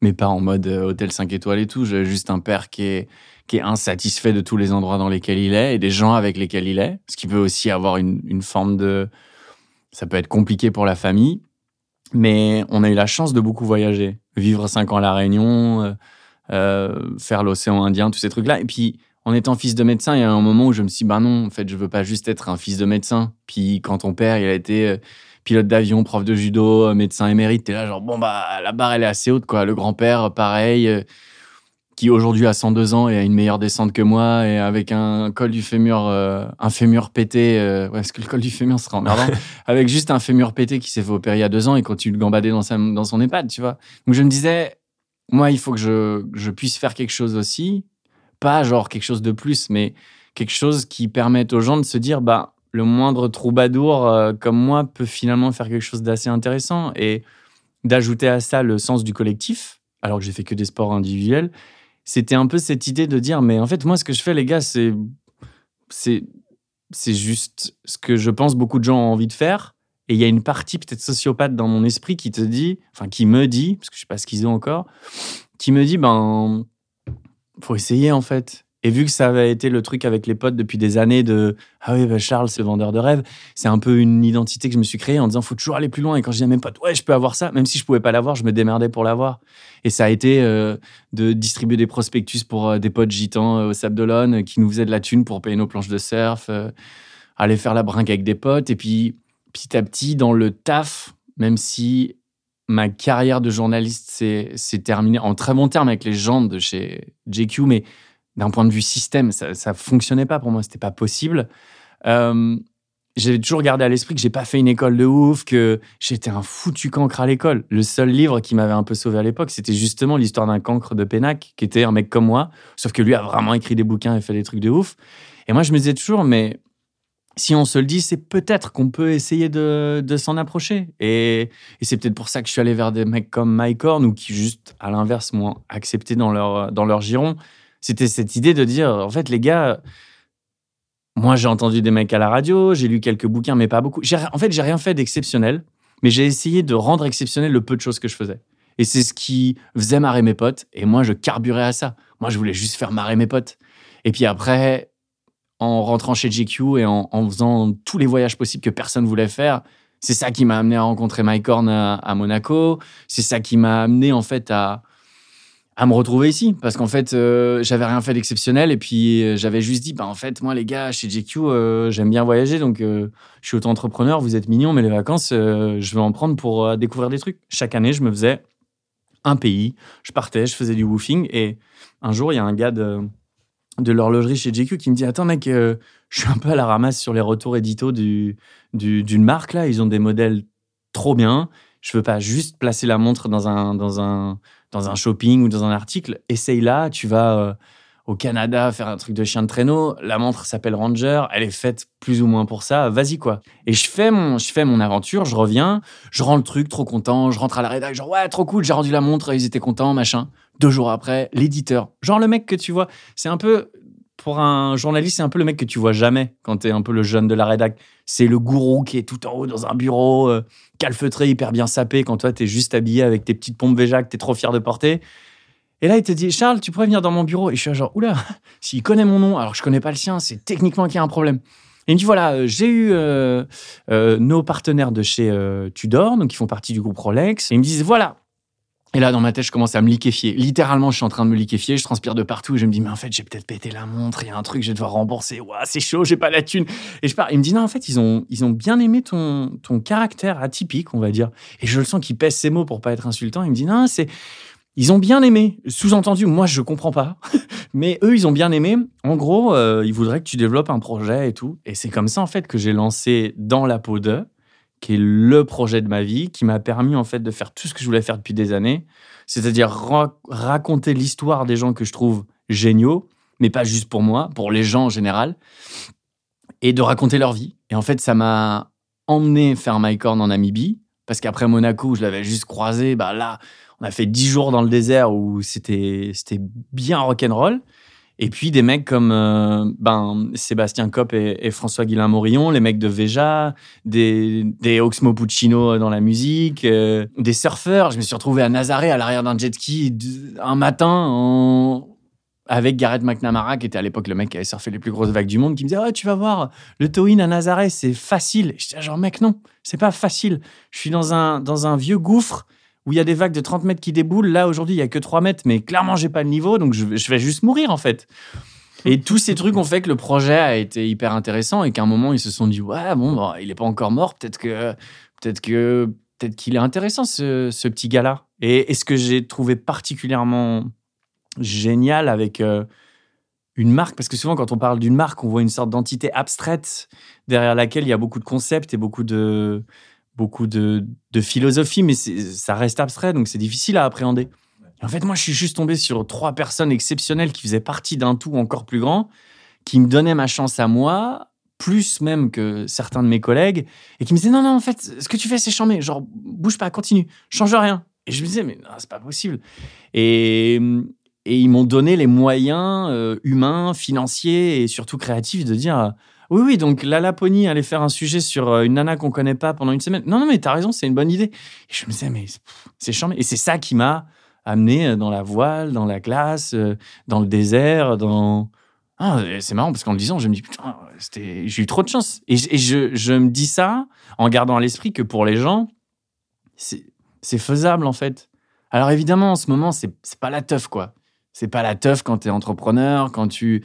mais pas en mode euh, hôtel 5 étoiles et tout. J'ai juste un père qui est, qui est insatisfait de tous les endroits dans lesquels il est et des gens avec lesquels il est, ce qui peut aussi avoir une, une forme de... Ça peut être compliqué pour la famille, mais on a eu la chance de beaucoup voyager. Vivre 5 ans à La Réunion, euh, euh, faire l'océan Indien, tous ces trucs-là. Et puis, en étant fils de médecin, il y a un moment où je me suis dit, bah non, en fait, je veux pas juste être un fils de médecin. Puis quand ton père, il a été euh, pilote d'avion, prof de judo, euh, médecin émérite, t'es là genre, bon, bah, la barre, elle est assez haute, quoi. Le grand-père, pareil, euh, qui aujourd'hui a 102 ans et a une meilleure descente que moi, et avec un col du fémur, euh, un fémur pété, euh, ouais, parce que le col du fémur serait emmerdant, [LAUGHS] avec juste un fémur pété qui s'est fait opérer il y a deux ans et continue de gambader dans, sa, dans son EHPAD, tu vois. Donc je me disais, moi, il faut que je, je puisse faire quelque chose aussi, pas genre quelque chose de plus, mais quelque chose qui permette aux gens de se dire, bah, le moindre troubadour euh, comme moi peut finalement faire quelque chose d'assez intéressant et d'ajouter à ça le sens du collectif, alors que j'ai fait que des sports individuels. C'était un peu cette idée de dire, mais en fait, moi, ce que je fais, les gars, c'est, c'est, c'est juste ce que je pense beaucoup de gens ont envie de faire. Et il y a une partie peut-être sociopathe dans mon esprit qui te dit, enfin, qui me dit, parce que je sais pas schizo encore, qui me dit, ben, faut essayer en fait. Et vu que ça avait été le truc avec les potes depuis des années de ah oui bah Charles le vendeur de rêves, c'est un peu une identité que je me suis créée en disant faut toujours aller plus loin. Et quand je dis à mes potes ouais je peux avoir ça, même si je pouvais pas l'avoir, je me démerdais pour l'avoir. Et ça a été euh, de distribuer des prospectus pour euh, des potes gitans euh, au Sable d'Olonne qui nous faisaient de la thune pour payer nos planches de surf, aller faire la brinque avec des potes. Et puis petit à petit dans le taf, même si ma carrière de journaliste s'est terminée en très bon terme avec les gens de chez JQ, mais d'un point de vue système, ça ne fonctionnait pas pour moi, c'était pas possible. Euh, j'ai toujours gardé à l'esprit que j'ai pas fait une école de ouf, que j'étais un foutu cancre à l'école. Le seul livre qui m'avait un peu sauvé à l'époque, c'était justement l'histoire d'un cancre de Pénac, qui était un mec comme moi, sauf que lui a vraiment écrit des bouquins et fait des trucs de ouf. Et moi, je me disais toujours, mais si on se le dit, c'est peut-être qu'on peut essayer de, de s'en approcher. Et, c'est peut-être pour ça que je suis allé vers des mecs comme Mike Horn, ou qui, juste à l'inverse, m'ont accepté dans leur, dans leur giron. C'était cette idée de dire, en fait, les gars, moi, j'ai entendu des mecs à la radio, j'ai lu quelques bouquins, mais pas beaucoup. En fait, j'ai rien fait d'exceptionnel, mais j'ai essayé de rendre exceptionnel le peu de choses que je faisais. Et c'est ce qui faisait marrer mes potes. Et moi, je carburais à ça. Moi, je voulais juste faire marrer mes potes. Et puis après, en rentrant chez GQ et en, faisant tous les voyages possibles que personne voulait faire, c'est ça qui m'a amené à rencontrer Mike Horn à Monaco. C'est ça qui m'a amené, en fait, à, à me retrouver ici. Parce qu'en fait euh, j'avais rien fait d'exceptionnel et puis euh, j'avais juste dit bah en fait moi les gars chez JQ euh, j'aime bien voyager donc je suis auto-entrepreneur vous êtes mignons mais les vacances je vais en prendre pour découvrir des trucs. Chaque année je me faisais un pays je partais je faisais du woofing et un jour il y a un gars de, de l'horlogerie chez JQ qui me dit attends mec je suis un peu à la ramasse sur les retours édito du d'une marque là. Ils ont des modèles trop bien. Je veux pas juste placer la montre dans un dans un dans un shopping ou dans un article, essaye là, tu vas euh, au Canada faire un truc de chien de traîneau, la montre s'appelle Ranger, elle est faite plus ou moins pour ça, vas-y quoi. Et je fais mon je fais mon aventure, je reviens, je rends le truc trop content, je rentre à la rédaction, genre ouais, trop cool, j'ai rendu la montre, ils étaient contents, machin. Deux jours après, l'éditeur, genre le mec que tu vois, c'est un peu pour un journaliste, c'est un peu le mec que tu vois jamais quand tu es un peu le jeune de la rédac. C'est le gourou qui est tout en haut dans un bureau, euh, calfeutré, hyper bien sapé, quand toi, tu es juste habillé avec tes petites pompes Véja que tu es trop fier de porter. Et là, il te dit, Charles, tu pourrais venir dans mon bureau? Et je suis genre, oula, [LAUGHS] s'il connaît mon nom, alors je connais pas le sien, c'est techniquement qu'il y a un problème. Et il me dit, voilà, euh, j'ai eu euh, nos partenaires de chez Tudor, donc qui font partie du groupe Rolex. Et ils me disent, voilà, et là, dans ma tête, je commence à me liquéfier. Littéralement, je suis en train de me liquéfier, je transpire de partout. Et je me dis, mais en fait, j'ai peut-être pété la montre, il y a un truc, je vais devoir rembourser. Ouah, c'est chaud, j'ai pas la thune. Et je pars. Il me dit, non, en fait, ils ont, ils ont bien aimé ton, ton caractère atypique, on va dire. Et je le sens qu'il pèse ses mots pour pas être insultant. Il me dit, non, c'est. Ils ont bien aimé. Sous-entendu, moi, je comprends pas. [LAUGHS] mais eux, ils ont bien aimé. En gros, euh, ils voudraient que tu développes un projet et tout. Et c'est comme ça, en fait, que j'ai lancé Dans la peau d'eux qui est le projet de ma vie, qui m'a permis en fait de faire tout ce que je voulais faire depuis des années, c'est-à-dire raconter l'histoire des gens que je trouve géniaux, mais pas juste pour moi, pour les gens en général, et de raconter leur vie. Et en fait, ça m'a emmené faire Horn en Namibie, parce qu'après Monaco, je l'avais juste croisé, bah là, on a fait dix jours dans le désert où c'était bien rock'n'roll. Et puis des mecs comme euh, ben, Sébastien Kopp et, François Guillain Morillon, les mecs de Veja, des, des Oxmo Puccino dans la musique, euh, des surfeurs. Je me suis retrouvé à Nazaré à l'arrière d'un jet ski un matin avec Gareth McNamara, qui était à l'époque le mec qui avait surfé les plus grosses vagues du monde, qui me disait oh, Tu vas voir, le towing à Nazaré, c'est facile. Et j'étais genre, mec, non, c'est pas facile. Je suis dans un, dans un vieux gouffre où il y a des vagues de 30 mètres qui déboulent. Là, aujourd'hui, il y a que 3 mètres, mais clairement, j'ai pas le niveau, donc je, vais juste mourir, en fait. Et tous ces trucs ont fait que le projet a été hyper intéressant et qu'à un moment, ils se sont dit, ouais, bon, il n'est pas encore mort, peut-être que, peut-être que, peut-être qu'il est intéressant, ce, petit gars-là. Et, ce que j'ai trouvé particulièrement génial avec euh, une marque, parce que souvent, quand on parle d'une marque, on voit une sorte d'entité abstraite derrière laquelle il y a beaucoup de concepts et beaucoup de, beaucoup de, philosophie, mais ça reste abstrait, donc c'est difficile à appréhender. en fait, moi, je suis juste tombé sur trois personnes exceptionnelles qui faisaient partie d'un tout encore plus grand, qui me donnaient ma chance à moi, plus même que certains de mes collègues, et qui me disaient non, non, en fait, ce que tu fais, c'est chambé, genre, bouge pas, continue, change rien. Et je me disais, mais non, c'est pas possible. Et, et ils m'ont donné les moyens euh, humains, financiers et surtout créatifs de dire oui, oui, donc la Laponie allait faire un sujet sur euh, une nana qu'on connaît pas pendant une semaine. Non, non, mais t'as raison, c'est une bonne idée. Et je me disais, mais c'est chiant. Et c'est ça qui m'a amené euh, dans la voile, dans la glace, euh, dans le désert, dans, Ah, c'est marrant parce qu'en le disant, je me dis, putain, j'ai eu trop de chance. Et, je- me dis ça en gardant à l'esprit que pour les gens, c'est faisable en fait. Alors évidemment, en ce moment, c'est pas la teuf, quoi. C'est pas la teuf quand tu es entrepreneur, quand tu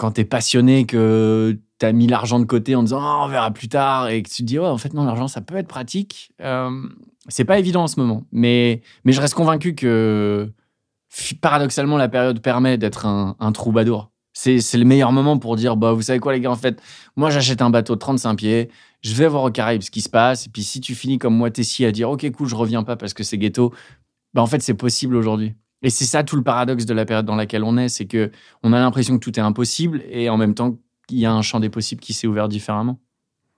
quand es passionné, que tu as mis l'argent de côté en disant Ah, on verra plus tard et que tu te dis en fait, non, l'argent, ça peut être pratique. Euh, c'est pas évident en ce moment. Mais, mais je reste convaincu que paradoxalement, la période permet d'être un, troubadour. C'est le meilleur moment pour dire bah, vous savez quoi, les gars, en fait, moi, j'achète un bateau de 35 pieds, je vais voir au Caraïbes ce qui se passe. Et puis, si tu finis comme moi, Tessie, à dire ok, cool, je reviens pas parce que c'est ghetto, bah, en fait, c'est possible aujourd'hui. Et c'est ça tout le paradoxe de la période dans laquelle on est, c'est que on a l'impression que tout est impossible et en même temps, il y a un champ des possibles qui s'est ouvert différemment.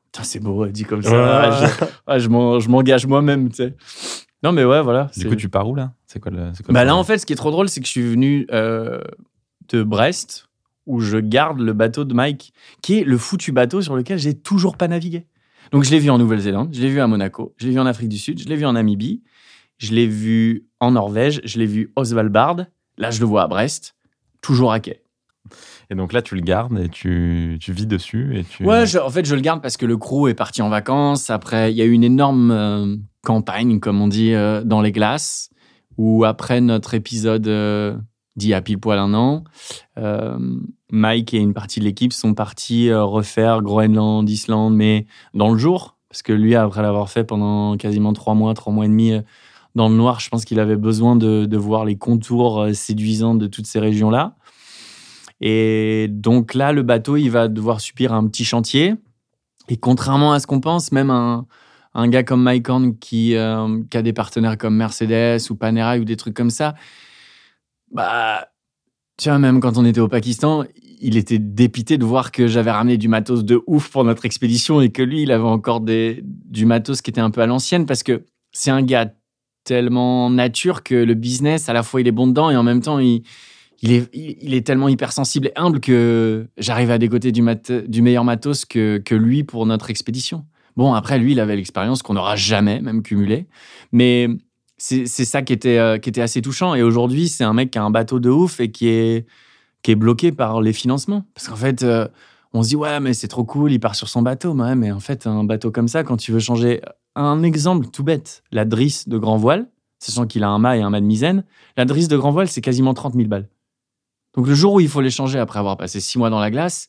Putain, c'est beau, dit comme ça. Ouais. Je, ouais, je m'en- je m'engage moi-même, tu sais. Non, mais ouais, voilà. Du c'est- coup, tu pars où là? C'est quoi le. bah là, en fait, ce qui est trop drôle, c'est que je suis venu euh, de Brest, où je garde le bateau de Mike, qui est le foutu bateau sur lequel j'ai toujours pas navigué. Donc, je l'ai vu en Nouvelle-Zélande, je l'ai vu à Monaco, je l'ai vu en Afrique du Sud, je l'ai vu en Namibie, je l'ai vu en Norvège, je l'ai vu au Svalbard. Là, je le vois à Brest, toujours à quai. Et donc là, tu le gardes et tu, tu vis dessus et tu. Ouais, je- en fait, je le garde parce que le crew est parti en vacances. Après, il y a eu une énorme euh, campagne, comme on dit, euh, dans les glaces, où après notre épisode euh, d'il y a pile poil un an, euh, Mike et une partie de l'équipe sont partis refaire Groenland, Islande, mais dans le jour, parce que lui, après l'avoir fait pendant quasiment trois mois, trois mois et demi dans le noir, je pense qu'il avait besoin de, voir les contours euh, séduisants de toutes ces régions-là. Et donc là, le bateau, il va devoir subir un petit chantier. Et contrairement à ce qu'on pense, même un, gars comme Mike Horn qui, euh, qui a des partenaires comme Mercedes ou Panerai ou des trucs comme ça, bah, tu vois, même quand on était au Pakistan, il était dépité de voir que j'avais ramené du matos de ouf pour notre expédition et que lui, il avait encore du matos qui était un peu à l'ancienne parce que c'est un gars tellement nature que le business, à la fois, il est bon dedans et en même temps, il, il est, il est tellement hypersensible et humble que j'arrive à dégoter du, mat- du meilleur matos que, que lui pour notre expédition. Bon, après, lui, il avait l'expérience qu'on n'aura jamais même cumulée. Mais c'est ça qui était, euh, qui était assez touchant. Et aujourd'hui, c'est un mec qui a un bateau de ouf et qui est, qui est bloqué par les financements. Parce qu'en fait, euh, on se dit, ouais, mais c'est trop cool, il part sur son bateau. Ouais, mais en fait, un bateau comme ça, quand tu veux changer un exemple tout bête, la drisse de grand voile, sachant qu'il a un mât et un mât de misaine, la drisse de grand voile, c'est quasiment 30 000 balles. Donc le jour où il faut les changer après avoir passé six mois dans la glace,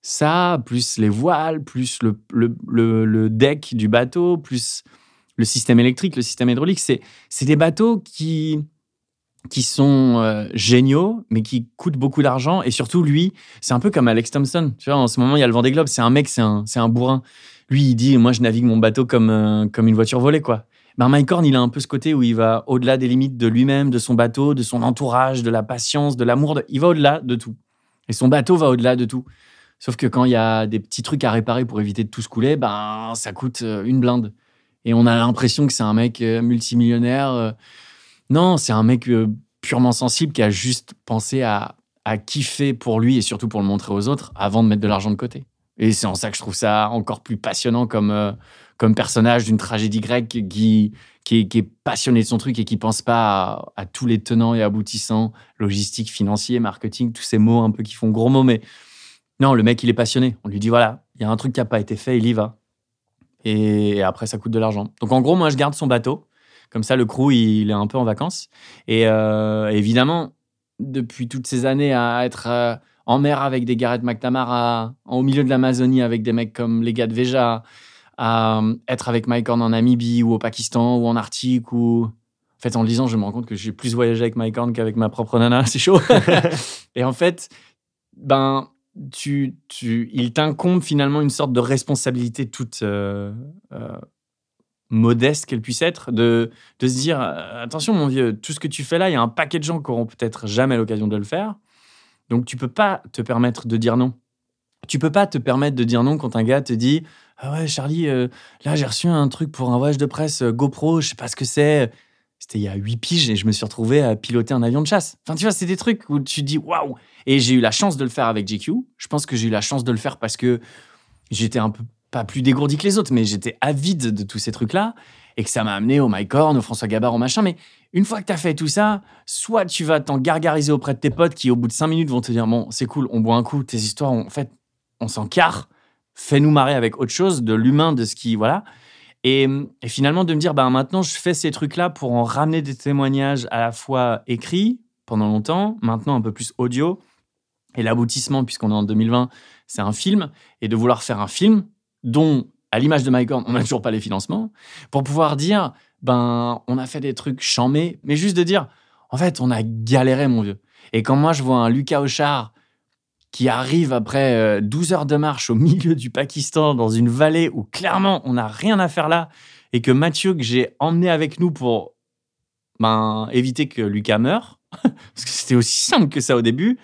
ça, plus les voiles, plus le, le, le- le deck du bateau, plus le système électrique, le système hydraulique, c'est des bateaux qui, qui sont euh, géniaux, mais qui coûtent beaucoup d'argent. Et surtout, lui, c'est un peu comme Alex Thompson. Tu vois, en ce moment, il y a le Vendée Globe, c'est un mec, c'est un, un bourrin. Lui, il dit, moi, je navigue mon bateau comme, euh, comme une voiture volée, quoi. Ben, Mike Horn, il a un peu ce côté où il va au-delà des limites de lui-même, de son bateau, de son entourage, de la patience, de l'amour. Il va au-delà de tout. Et son bateau va au-delà de tout. Sauf que quand il y a des petits trucs à réparer pour éviter de tout se couler, ben, ça coûte euh, une blinde. Et on a l'impression que c'est un mec multimillionnaire. Non, c'est un mec euh, purement sensible qui a juste pensé à, à kiffer pour lui et surtout pour le montrer aux autres avant de mettre de l'argent de côté. Et c'est en ça que je trouve ça encore plus passionnant comme, euh, comme personnage d'une tragédie grecque qui, qui, est, passionné de son truc et qui pense pas à, à tous les tenants et aboutissants, logistique, financier, marketing, tous ces mots un peu qui font gros mots. Mais non, le mec, il est passionné. On lui dit voilà, il y a un truc qui n'a pas été fait, il y va. Et après, ça coûte de l'argent. Donc en gros, moi, je garde son bateau. Comme ça, le crew, il est un peu en vacances. Et euh, évidemment, depuis toutes ces années à être euh, en mer avec des Gareth McNamara, au milieu de l'Amazonie avec des mecs comme les gars de Veja, à euh, être avec Mike Horn en Namibie ou au Pakistan ou en Arctique ou... En fait, en le lisant, je me rends compte que j'ai plus voyagé avec Mike Horn qu'avec ma propre nana. [LAUGHS] C'est chaud. [LAUGHS] et en fait, ben, tu, tu, il t'incombe finalement une sorte de responsabilité toute euh, euh, modeste qu'elle puisse être, de, de se dire euh, attention mon vieux, tout ce que tu fais là, il y a un paquet de gens qui auront peut-être jamais l'occasion de le faire. Donc tu peux pas te permettre de dire non. Tu peux pas te permettre de dire non quand un gars te dit ah ouais Charlie, euh, là j'ai reçu un truc pour un voyage de presse euh, GoPro, je sais pas ce que c'est. C'était il y a huit piges et je me suis retrouvé à piloter un avion de chasse. Enfin, tu vois, c'est des trucs où tu dis waouh. Et j'ai eu la chance de le faire avec GQ. Je pense que j'ai eu la chance de le faire parce que j'étais un peu pas plus dégourdi que les autres, mais j'étais avide de tous ces trucs-là et que ça m'a amené au Mike Horn, au François Gabard, au machin. Mais une fois que tu as fait tout ça, soit tu vas t'en gargariser auprès de tes potes qui, au bout de cinq minutes, vont te dire Bon, c'est cool, on boit un coup, tes histoires, en fait, on s'en carre, fais-nous marrer avec autre chose, de l'humain, de ce qui. Voilà. Et, et, finalement, de me dire bah, Maintenant, je fais ces trucs-là pour en ramener des témoignages à la fois écrits pendant longtemps, maintenant un peu plus audio. Et l'aboutissement, puisqu'on est en 2020, c'est un film. Et de vouloir faire un film dont, à l'image de Mike Horn, on n'a toujours pas les financements, pour pouvoir dire ben, on a fait des trucs chamés, mais juste de dire, en fait, on a galéré, mon vieux. Et quand moi, je vois un Lucas Auchard qui arrive après 12 euh, heures de marche au milieu du Pakistan, dans une vallée où clairement, on n'a rien à faire là, et que Mathieu, que j'ai emmené avec nous pour ben, éviter que Lucas meure, [LAUGHS] parce que c'était aussi simple que ça au début,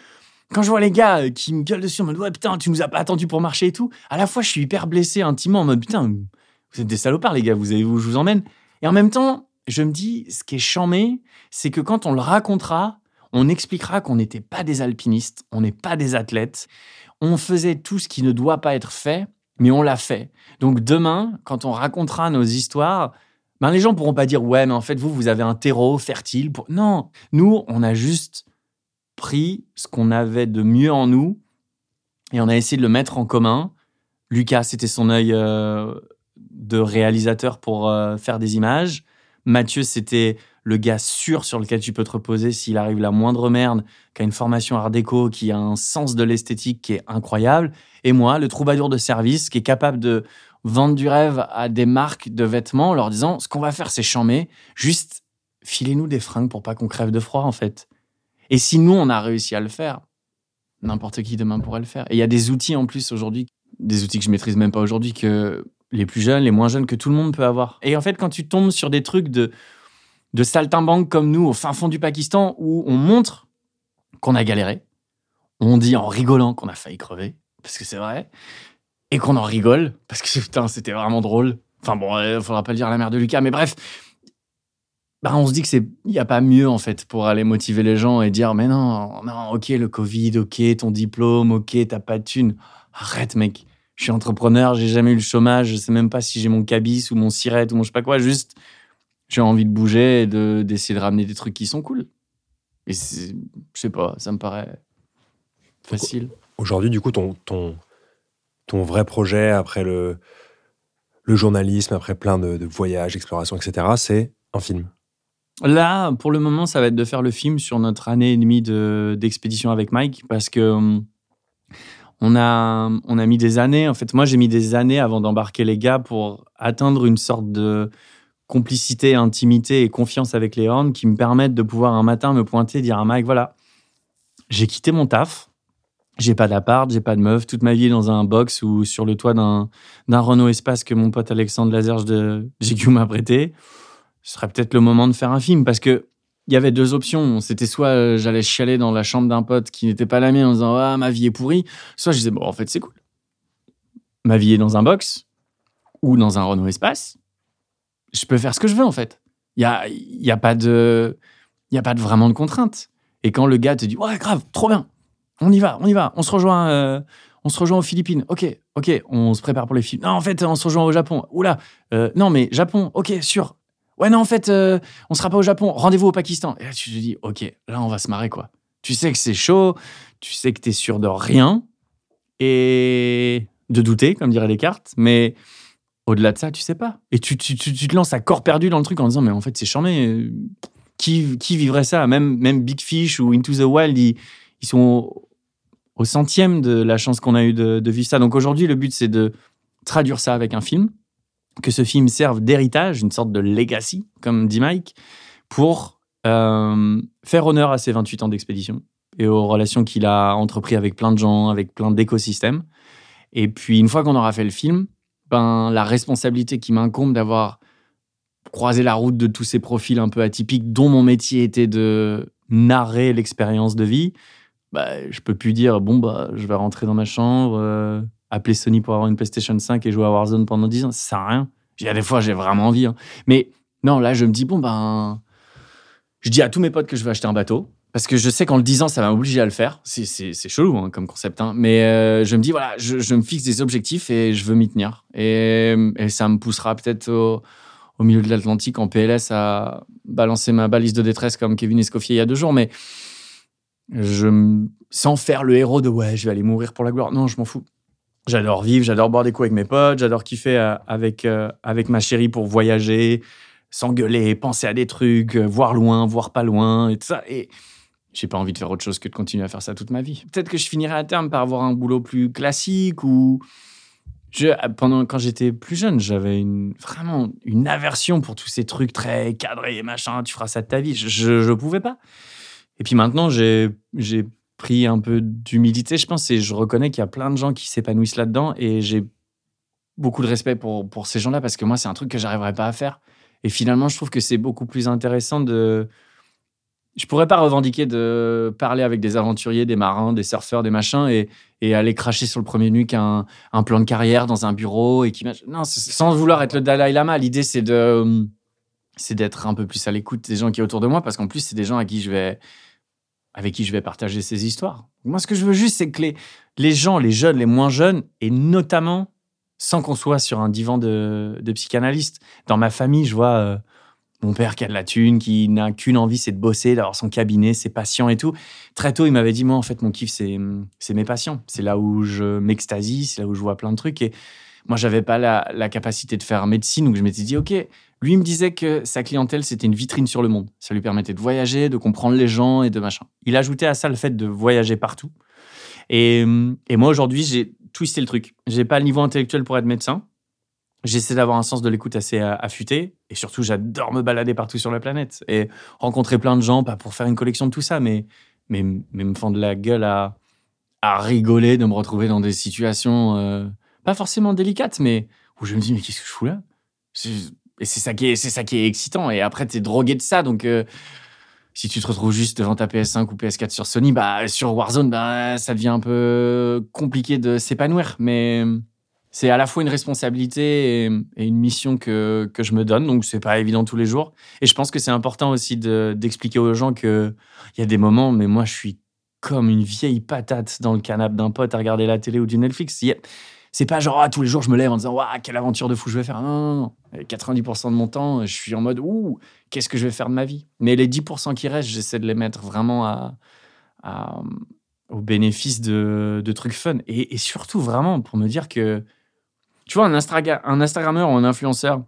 quand je vois les gars euh, qui me gueulent dessus en mode ouais putain tu nous as pas attendu pour marcher et tout, à la fois je suis hyper blessé intimement en mode putain vous êtes des salopards les gars, vous avez où je vous emmène et en même temps, je me dis, ce qui est chambé, c'est que quand on le racontera, on expliquera qu'on n'était pas des alpinistes, on n'est pas des athlètes, on faisait tout ce qui ne doit pas être fait, mais on l'a fait. Donc demain, quand on racontera nos histoires, ben les gens pourront pas dire ouais, mais en fait vous, vous avez un terreau fertile. Non, nous, on a juste pris ce qu'on avait de mieux en nous et on a essayé de le mettre en commun. Lucas, c'était son œil euh, de réalisateur pour euh, faire des images. Mathieu, c'était le gars sûr sur lequel tu peux te reposer s'il arrive la moindre merde, qui a une formation art déco, qui a un sens de l'esthétique qui est incroyable. Et moi, le troubadour de service, qui est capable de vendre du rêve à des marques de vêtements en leur disant ce qu'on va faire, c'est chammer, juste filez-nous des fringues pour pas qu'on crève de froid, en fait. Et si nous, on a réussi à le faire, n'importe qui demain pourrait le faire. Et il y a des outils en plus aujourd'hui, des outils que je maîtrise même pas aujourd'hui, que les plus jeunes, les moins jeunes que tout le monde peut avoir. Et en fait, quand tu tombes sur des trucs de, de saltimbanques comme nous, au fin fond du Pakistan, où on montre qu'on a galéré, on dit en rigolant qu'on a failli crever, parce que c'est vrai, et qu'on en rigole, parce que putain, c'était vraiment drôle. Enfin bon, il faudra pas le dire à la mère de Lucas, mais bref, bah, on se dit que c'est il y a pas mieux en fait pour aller motiver les gens et dire mais non non ok le Covid ok ton diplôme ok t'as pas de thune arrête mec je suis entrepreneur, j'ai jamais eu le chômage, je sais même pas si j'ai mon cabis ou mon sirette ou mon je sais pas quoi, juste j'ai envie de bouger et de, d'essayer de ramener des trucs qui sont cool. Et je sais pas, ça me paraît facile. Aujourd'hui, du coup, ton, ton, ton vrai projet après le, le journalisme, après plein de, de voyages, explorations, etc., c'est un film. Là, pour le moment, ça va être de faire le film sur notre année et demie de, d'expédition avec Mike parce que hum, on a, on a mis des années. En fait, moi, j'ai mis des années avant d'embarquer les gars pour atteindre une sorte de complicité, intimité et confiance avec les Horns qui me permettent de pouvoir un matin me pointer et dire à Mike voilà, j'ai quitté mon taf, j'ai pas d'appart, j'ai pas de meuf, toute ma vie dans un box ou sur le toit d'un, d'un Renault Espace que mon pote Alexandre Lazerge de GQ m'a prêté. Ce serait peut-être le moment de faire un film parce que il y avait deux options. C'était soit euh, j'allais chialer dans la chambre d'un pote qui n'était pas la mienne en disant ah ma vie est pourrie, soit je disais bon en fait c'est cool. Ma vie est dans un box ou dans un Renault Espace. Je peux faire ce que je veux en fait. Il y a y a pas de il y a pas de vraiment de contraintes. Et quand le gars te dit ouais grave trop bien, on y va, on y va, on se rejoint. Euh, on se rejoint aux Philippines. Ok, ok, on se prépare pour les films. Non, en fait, on se rejoint au Japon. Oula, euh, non, mais Japon, ok, sûr. Ouais, non, en fait, euh, on sera pas au Japon. Rendez-vous au Pakistan. Et là, tu te dis, OK, là, on va se marrer, quoi. Tu sais que c'est chaud, tu sais que tu es sûr de rien et de douter, comme diraient les cartes, mais au-delà de ça, tu sais pas. Et tu, tu, tu, te lances à corps perdu dans le truc en disant, mais en fait, c'est charmé. Qui, qui vivrait ça? Même, même Big Fish ou Into the Wild, ils, ils sont au, centième de la chance qu'on a eu de vivre ça. Donc aujourd'hui, le but, c'est de traduire ça avec un film que ce film serve d'héritage, une sorte de legacy, comme dit Mike, pour euh, faire honneur à ses 28 ans d'expédition et aux relations qu'il a entrepris avec plein de gens, avec plein d'écosystèmes. Et puis, une fois qu'on aura fait le film, ben, la responsabilité qui m'incombe d'avoir croisé la route de tous ces profils un peu atypiques, dont mon métier était de narrer l'expérience de vie, bah, je peux plus dire, bon, bah, je vais rentrer dans ma chambre, euh, appeler Sony pour avoir une PlayStation 5 et jouer à Warzone pendant 10 ans, ça sert à rien. Il y a des fois, j'ai vraiment envie. Hein. Mais non, là, je me dis, bon, ben. Je dis à tous mes potes que je vais acheter un bateau. Parce que je sais qu'en le disant, ça va m'obliger à le faire. C'est chelou hein, comme concept. Hein. Mais euh, je me dis, voilà, je, me fixe des objectifs et je veux m'y tenir. Et, ça me poussera peut-être au milieu de l'Atlantique en PLS à balancer ma balise de détresse comme Kevin Escoffier il y a deux jours, mais je, sans faire le héros de ouais, je vais aller mourir pour la gloire. Non, je m'en fous. J'adore vivre, j'adore boire des coups avec mes potes, j'adore kiffer euh, avec, euh, avec ma chérie pour voyager, s'engueuler, penser à des trucs, euh, voir loin, voir pas loin et tout ça. Et j'ai pas envie de faire autre chose que de continuer à faire ça toute ma vie. Peut-être que je finirai à terme par avoir un boulot plus classique ou. Je, pendant, quand j'étais plus jeune, j'avais une, vraiment une aversion pour tous ces trucs très cadrés et machin, tu feras ça de ta vie. Je ne pouvais pas. Et puis maintenant, j'ai pris un peu d'humilité, je pense, et je reconnais qu'il y a plein de gens qui s'épanouissent là-dedans, et j'ai beaucoup de respect pour, pour ces gens-là, parce que moi, c'est un truc que j'arriverais pas à faire. Et finalement, je trouve que c'est beaucoup plus intéressant de... Je pourrais pas revendiquer de parler avec des aventuriers, des marins, des surfeurs, des machins, et, et aller cracher sur le premier nuque un, un plan de carrière dans un bureau, et qui... Non, sans vouloir être le Dalai Lama, l'idée, c'est de c'est d'être un peu plus à l'écoute des gens qui sont autour de moi, parce qu'en plus, c'est des gens à qui je vais avec qui je vais partager ces histoires. Moi, ce que je veux juste, c'est que les, les gens, les jeunes, les moins jeunes, et notamment sans qu'on soit sur un divan de, de, psychanalyste. Dans ma famille, je vois euh, mon père qui a de la thune, qui n'a qu'une envie, c'est de bosser, d'avoir son cabinet, ses patients et tout. Très tôt, il m'avait dit, moi, en fait, mon kiff, c'est, mes patients. C'est là où je m'extasie, c'est là où je vois plein de trucs. Et moi, j'avais pas la, la, capacité de faire médecine, donc je m'étais dit, OK, lui me disait que sa clientèle, c'était une vitrine sur le monde. Ça lui permettait de voyager, de comprendre les gens et de machin. Il ajoutait à ça le fait de voyager partout. Et, et moi, aujourd'hui, j'ai twisté le truc. J'ai pas le niveau intellectuel pour être médecin. J'essaie d'avoir un sens de l'écoute assez affûté. Et surtout, j'adore me balader partout sur la planète et rencontrer plein de gens, pas pour faire une collection de tout ça, mais, mais, mais me fendre la gueule à, rigoler, de me retrouver dans des situations. Euh, pas forcément délicate, mais où je me dis, mais qu'est-ce que je fous là? Et c'est ça, qui est, c'est ça qui est excitant. Et après, tu es drogué de ça. Donc, euh, si tu te retrouves juste devant ta PS5 ou PS4 sur Sony, bah, sur Warzone, bah, ça devient un peu compliqué de s'épanouir. Mais c'est à la fois une responsabilité et, une mission que, que, je me donne. Donc, c'est pas évident tous les jours. Et je pense que c'est important aussi de, d'expliquer aux gens qu'il y a des moments, mais moi, je suis comme une vieille patate dans le canapé d'un pote à regarder la télé ou du Netflix c'est pas genre, ah, tous les jours, je me lève en disant, waouh, quelle aventure de fou je vais faire. Non, non, non. 90% de mon temps, je suis en mode, ouh, qu'est-ce que je vais faire de ma vie? Mais les 10% qui restent, j'essaie de les mettre vraiment au bénéfice de, trucs fun. Et, surtout, vraiment, pour me dire que, tu vois, un, un Instagrammeur ou un influenceur,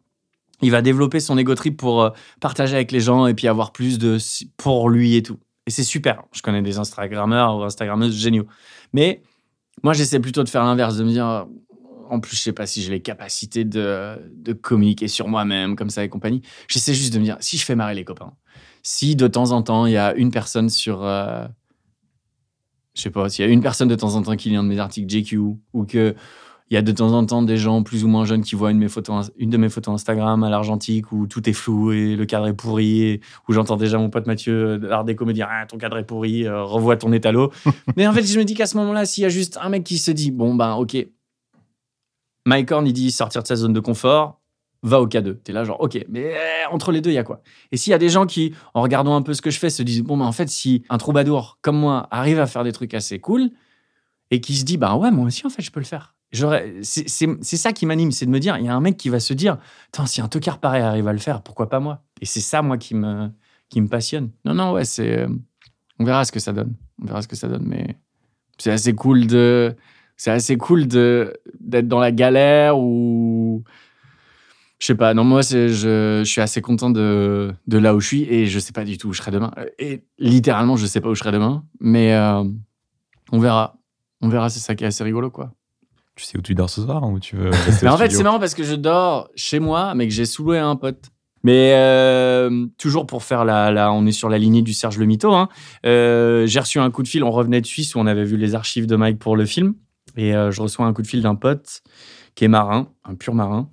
il va développer son ego trip pour euh, partager avec les gens et puis avoir plus de pour lui et tout. Et c'est super. Je connais des Instagrammeurs ou Instagrammeuses géniaux. Mais moi, j'essaie plutôt de faire l'inverse, de me dire, en plus, je sais pas si j'ai les capacités de, de communiquer sur moi-même, comme ça et compagnie. J'essaie juste de me dire, si je fais marrer les copains, si de temps en temps, il y a une personne sur. Euh, je sais pas, s'il y a une personne de temps en temps qui lit un de mes articles JQ, ou que il y a de temps en temps des gens plus ou moins jeunes qui voient une de mes photos, une de mes photos Instagram à l'argentique où tout est flou et le cadre est pourri, où j'entends déjà mon pote Mathieu d'Art Déco me dire ah, ton cadre est pourri, euh, revois ton étalot. [LAUGHS] Mais en fait, je me dis qu'à ce moment-là, s'il y a juste un mec qui se dit bon ben ok, Mike Horn il dit sortir de sa zone de confort, va au K2. T'es là genre ok, mais euh, entre les deux il y a quoi? Et s'il y a des gens qui en regardant un peu ce que je fais se disent bon ben en fait si un troubadour comme moi arrive à faire des trucs assez cool et qui se dit bah ouais moi aussi en fait je peux le faire c'est ça qui m'anime, c'est de me dire, il y a un mec qui va se dire, si un tocard pareil arrive à le faire, pourquoi pas moi? Et c'est ça, moi, qui me, passionne. Non, non, ouais. Euh, on verra ce que ça donne. On verra ce que ça donne, mais c'est assez cool de. C'est assez cool d'être dans la galère ou. Je sais pas, non, moi, je, suis assez content de, là où je suis et je sais pas du tout où je serai demain. Et littéralement, je sais pas où je serai demain, mais euh, on verra. On verra, c'est ça qui est assez rigolo, quoi. Tu sais où tu dors ce soir ou tu veux Mais en fait, c'est marrant parce que je dors chez moi, mais que j'ai sous-loué un pote. Mais euh, toujours pour faire la, la, On est sur la lignée du Serge Le Mito. Hein. Euh, j'ai reçu un coup de fil. On revenait de Suisse où on avait vu les archives de Mike pour le film. Et euh, je reçois un coup de fil d'un pote qui est marin, un pur marin.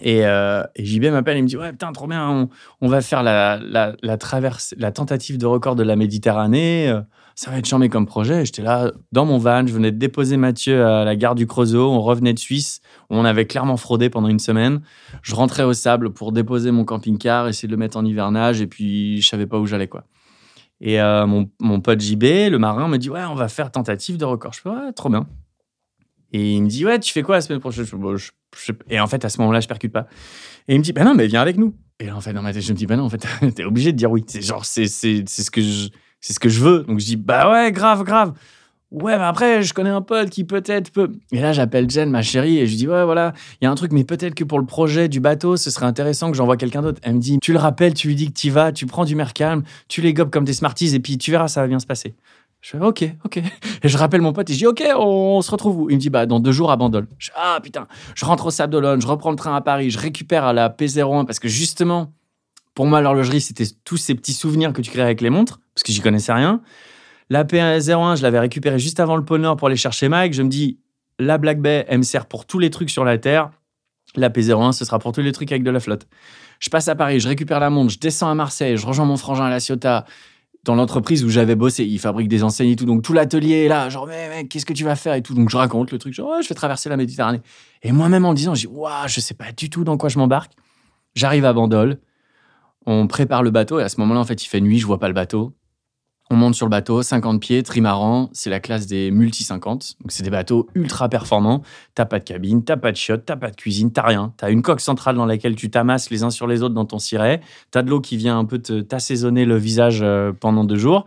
Et, et JB m'appelle et me dit Ouais, putain, trop bien, on, va faire la, la, traverse, la tentative de record de la Méditerranée ça va être charmé comme projet. J'étais là dans mon van, je venais de déposer Mathieu à la gare du Creusot, on revenait de Suisse, on avait clairement fraudé pendant une semaine. Je rentrais au sable pour déposer mon camping-car, essayer de le mettre en hivernage, et puis je savais pas où j'allais quoi. Et euh, mon, mon, pote JB, le marin, me dit ouais, on va faire tentative de record. Je fais ouais, trop bien. Et il me dit, ouais, tu fais quoi la semaine prochaine? Je- Et en fait, à ce moment-là, je percute pas. Et il me dit, bah non, mais viens avec nous. Et là, en fait, dans ma tête, je me dis, bah non, en fait, [LAUGHS] t'es obligé de dire oui. C'est genre, c'est ce que je ce que je veux. Donc je dis, bah ouais, grave, grave. Ouais, mais après, je connais un pote qui peut-être peut. Et là, j'appelle Jen, ma chérie, et je dis, ouais, voilà, il y a un truc, mais peut-être que pour le projet du bateau, ce serait intéressant que j'envoie quelqu'un d'autre. Elle me dit, tu le rappelles, tu lui dis que tu vas, tu prends du mer calme, tu les gobes comme des Smarties, et puis tu verras, ça va bien se passer. Je fais, ok, ok. Et je rappelle mon pote, et je dis, ok, on, se retrouve où? Il me dit, bah, dans deux jours à Bandol. Je ah, putain, je rentre au Sable d'Olonne, je reprends le train à Paris, je récupère à la P01, parce que justement, pour moi, l'horlogerie, c'était tous ces petits souvenirs que tu crées avec les montres, parce que j'y connaissais rien. La P01, je l'avais récupérée juste avant le pôle Nord pour aller chercher Mike. Je me dis, la Black Bay, elle me sert pour tous les trucs sur la Terre. La P01, ce sera pour tous les trucs avec de la flotte. Je passe à Paris, je récupère la montre, je descends à Marseille, je rejoins mon frangin à La Ciotat, dans l'entreprise où j'avais bossé. Il fabrique des enseignes et tout. Donc tout l'atelier est là. Genre, mais qu'est-ce que tu vas faire et tout. Donc je raconte le truc. Genre, ouais, je vais traverser la Méditerranée. Et moi-même en disant, je dis, waouh, je sais pas du tout dans quoi je m'embarque. J'arrive à Bandol. On prépare le bateau et à ce moment-là, en fait, il fait nuit, je vois pas le bateau. On monte sur le bateau, 50 pieds, trimaran, c'est la classe des multi 50. Donc c'est des bateaux ultra performants. T'as pas de cabine, t'as pas de chiottes, t'as pas de cuisine, t'as rien. T'as une coque centrale dans laquelle tu t'amasses les uns sur les autres dans ton ciré. T'as de l'eau qui vient un peu t'assaisonner le visage euh, pendant deux jours.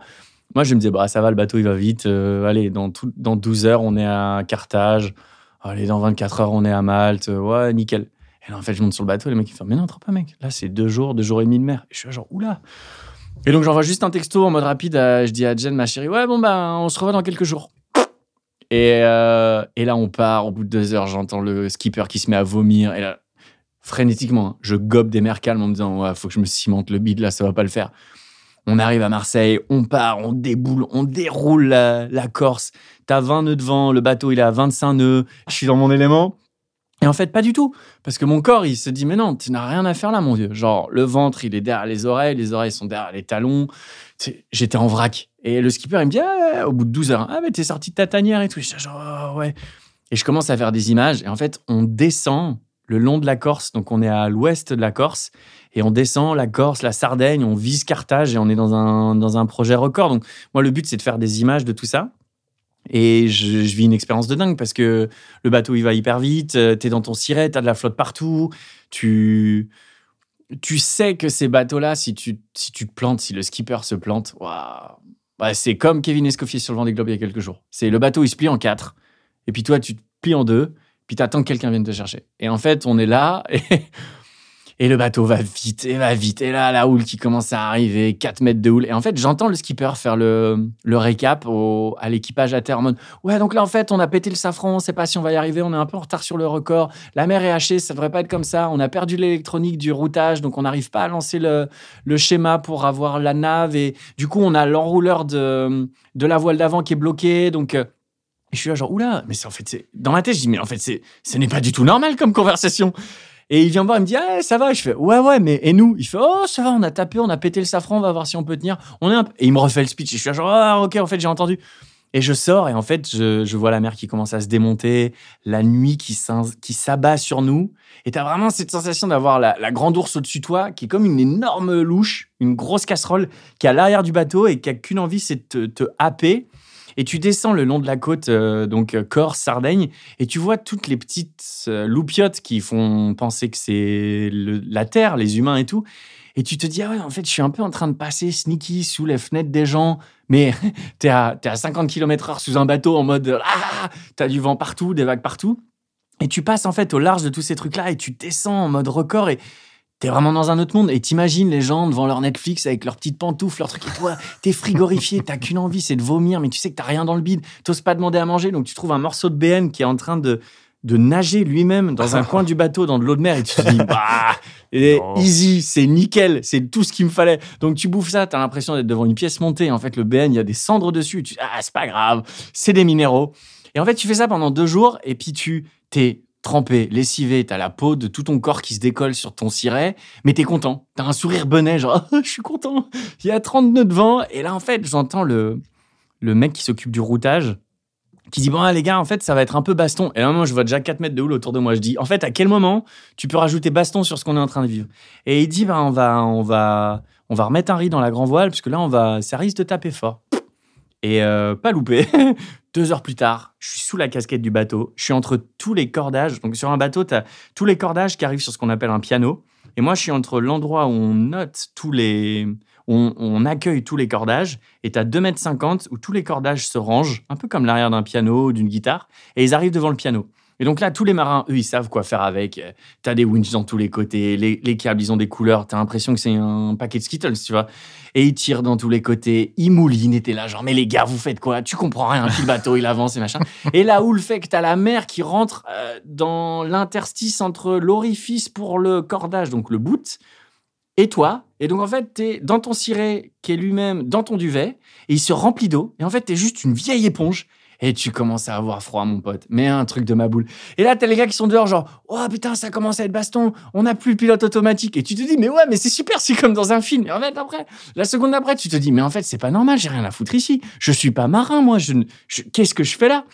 Moi, je me disais, bah, ça va, le bateau, il va vite. Euh, allez, dans, tout- dans 12 heures, on est à Carthage. Allez, dans 24 heures, on est à Malte. Ouais, nickel. Et là, en fait, je monte sur le bateau, les mecs, ils font, mais non, trop pas, mec. Là, c'est deux jours, deux jours et demi de mer. Et je suis genre, oula. Et donc, j'envoie juste un texto en mode rapide. je dis à Jen, ma chérie, ouais, bon, ben, on se revoit dans quelques jours. Et, euh, et là, on part. Au bout de deux heures, j'entends le skipper qui se met à vomir. Et là, frénétiquement, hein, je gobe des mers calmes en me disant, ouais, faut que je me cimente le bide, là, ça va pas le faire. On arrive à Marseille, on part, on déboule, on déroule la, la Corse. T'as 20 nœuds de vent, le bateau, il est à 25 nœuds. Je suis dans mon élément. Et en fait, pas du tout. Parce que mon corps, il se dit, mais non, tu n'as rien à faire là, mon vieux. Genre, le ventre, il est derrière les oreilles, les oreilles sont derrière les talons. J'étais en vrac. Et le skipper, il me dit, ah, au bout de 12 heures, ah, mais t'es sorti de ta tanière et tout. Je suis genre, oh, ouais. Et je commence à faire des images. Et en fait, on descend le long de la Corse. Donc, on est à l'ouest de la Corse. Et on descend la Corse, la Sardaigne, on vise Carthage et on est dans un, dans un projet record. Donc, moi, le but, c'est de faire des images de tout ça. Et je, vis une expérience de dingue parce que le bateau, il va hyper vite. euh, T'es dans ton ciré, t'as de la flotte partout. Tu, tu sais que ces bateaux-là, si tu, si tu te plantes, si le skipper se plante, waouh, bah, c'est comme Kevin Escoffier sur le Vendée Globe il y a quelques jours. C'est le bateau, il se plie en quatre. Et puis toi, tu te plies en deux. Puis t'attends que quelqu'un vienne te chercher. Et en fait, on est là. [LAUGHS] Et, et le bateau va vite, et va vite. Et là, la houle qui commence à arriver, 4 mètres de houle. Et en fait, j'entends le skipper faire le, le récap au- à l'équipage à terre en mode Ouais, donc là, en fait, on a pété le safran, on sait pas si on va y arriver, on est un peu en retard sur le record. La mer est hachée, ça devrait pas être comme ça. On a perdu l'électronique du routage, donc on n'arrive pas à lancer le, le schéma pour avoir la nave. Et du coup, on a l'enrouleur de, de la voile d'avant qui est bloqué. Donc. euh, et je suis là, genre, oula, mais c'est en fait, c'est. Dans ma tête, je dis, mais en fait, c'est, ce n'est pas du tout normal comme conversation. Et il vient me voir, il me dit, ah, ça va. Je fais, ouais, ouais, mais et nous? Il fait, oh, ça va, on a tapé, on a pété le safran, on va voir si on peut tenir. On est Et il me refait le speech. Et je suis genre, ah, ok, en fait, j'ai entendu. Et je sors, et en fait, je, je vois la mer qui commence à se démonter, la nuit qui, qui s'abat sur nous. Et t'as vraiment cette sensation d'avoir la, la grande ours au-dessus de toi, qui est comme une énorme louche, une grosse casserole, qui est à l'arrière du bateau et qui a qu'une envie, c'est de te, te happer. Et tu descends le long de la côte, euh, donc euh, Corse, Sardaigne, et tu vois toutes les petites euh, loupiottes qui font penser que c'est la Terre, les humains et tout. Et tu te dis, ah ouais, en fait, je suis un peu en train de passer sneaky sous les fenêtres des gens, mais [LAUGHS] t'es à, t'es à 50 km/h sous un bateau en mode, ah, t'as du vent partout, des vagues partout. Et tu passes en fait au large de tous ces trucs-là et tu descends en mode record et t'es vraiment dans un autre monde. Et t'imagines les gens devant leur Netflix avec leurs petites pantoufles, leurs trucs et toi, t'es frigorifié, t'as qu'une envie, c'est de vomir, mais tu sais que t'as rien dans le bide, t'oses pas demander à manger, donc tu trouves un morceau de BN qui est en train de, de nager lui-même dans un [LAUGHS] coin du bateau dans de l'eau de mer et tu te dis, bah, [LAUGHS] et easy, c'est nickel, c'est tout ce qu'il me fallait. Donc tu bouffes ça, t'as l'impression d'être devant une pièce montée. En fait, le BN, il y a des cendres dessus. Tu ah, c'est pas grave, c'est des minéraux. Et en fait, tu fais ça pendant deux jours et puis tu t'es trempé, lessivé, t'as la peau de tout ton corps qui se décolle sur ton ciré, mais t'es content. T'as un sourire benet, genre, [LAUGHS] je suis content. Il y a 30 nœuds de vent. Et là, en fait, j'entends le, le mec qui s'occupe du routage qui dit bon ah, les gars en fait ça va être un peu baston et là moi je vois déjà 4 mètres de houle autour de moi je dis en fait à quel moment tu peux rajouter baston sur ce qu'on est en train de vivre? Et il dit bah on va on va on va remettre un riz dans la grand voile parce que là on va ça risque de taper fort et euh, pas loupé [LAUGHS] Deux heures plus tard, je suis sous la casquette du bateau. Je suis entre tous les cordages. Donc, sur un bateau, tu as tous les cordages qui arrivent sur ce qu'on appelle un piano. Et moi, je suis entre l'endroit où on note tous les. On, on accueille tous les cordages. Et tu as 2 mètres 50 où tous les cordages se rangent, un peu comme l'arrière d'un piano ou d'une guitare. Et ils arrivent devant le piano. Et donc là, tous les marins, eux, ils savent quoi faire avec. T'as des winches dans tous les côtés, les, les câbles, ils ont des couleurs. T'as l'impression que c'est un paquet de Skittles, tu vois. Et ils tirent dans tous les côtés. Ils moulinent, et t'es là, genre, mais les gars, vous faites quoi? Tu comprends rien, puis le bateau, il avance et machin. [LAUGHS] Et là où le fait que t'as la mer qui rentre euh, dans l'interstice entre l'orifice pour le cordage, donc le boot, et toi. Et donc, en fait, t'es dans ton ciré, qui est lui-même dans ton duvet, et il se remplit d'eau. Et en fait, t'es juste une vieille éponge. Et tu commences à avoir froid, mon pote. Mais un truc de ma boule. Et là, t'as les gars qui sont dehors, genre, oh putain, ça commence à être baston, on n'a plus le pilote automatique. Et tu te dis, mais ouais, mais c'est super, c'est comme dans un film. Et en fait, après, la seconde d'après, tu te dis, mais en fait, c'est pas normal, j'ai rien à foutre ici. Je suis pas marin, moi. Je, ne- Qu'est-ce que je fais là?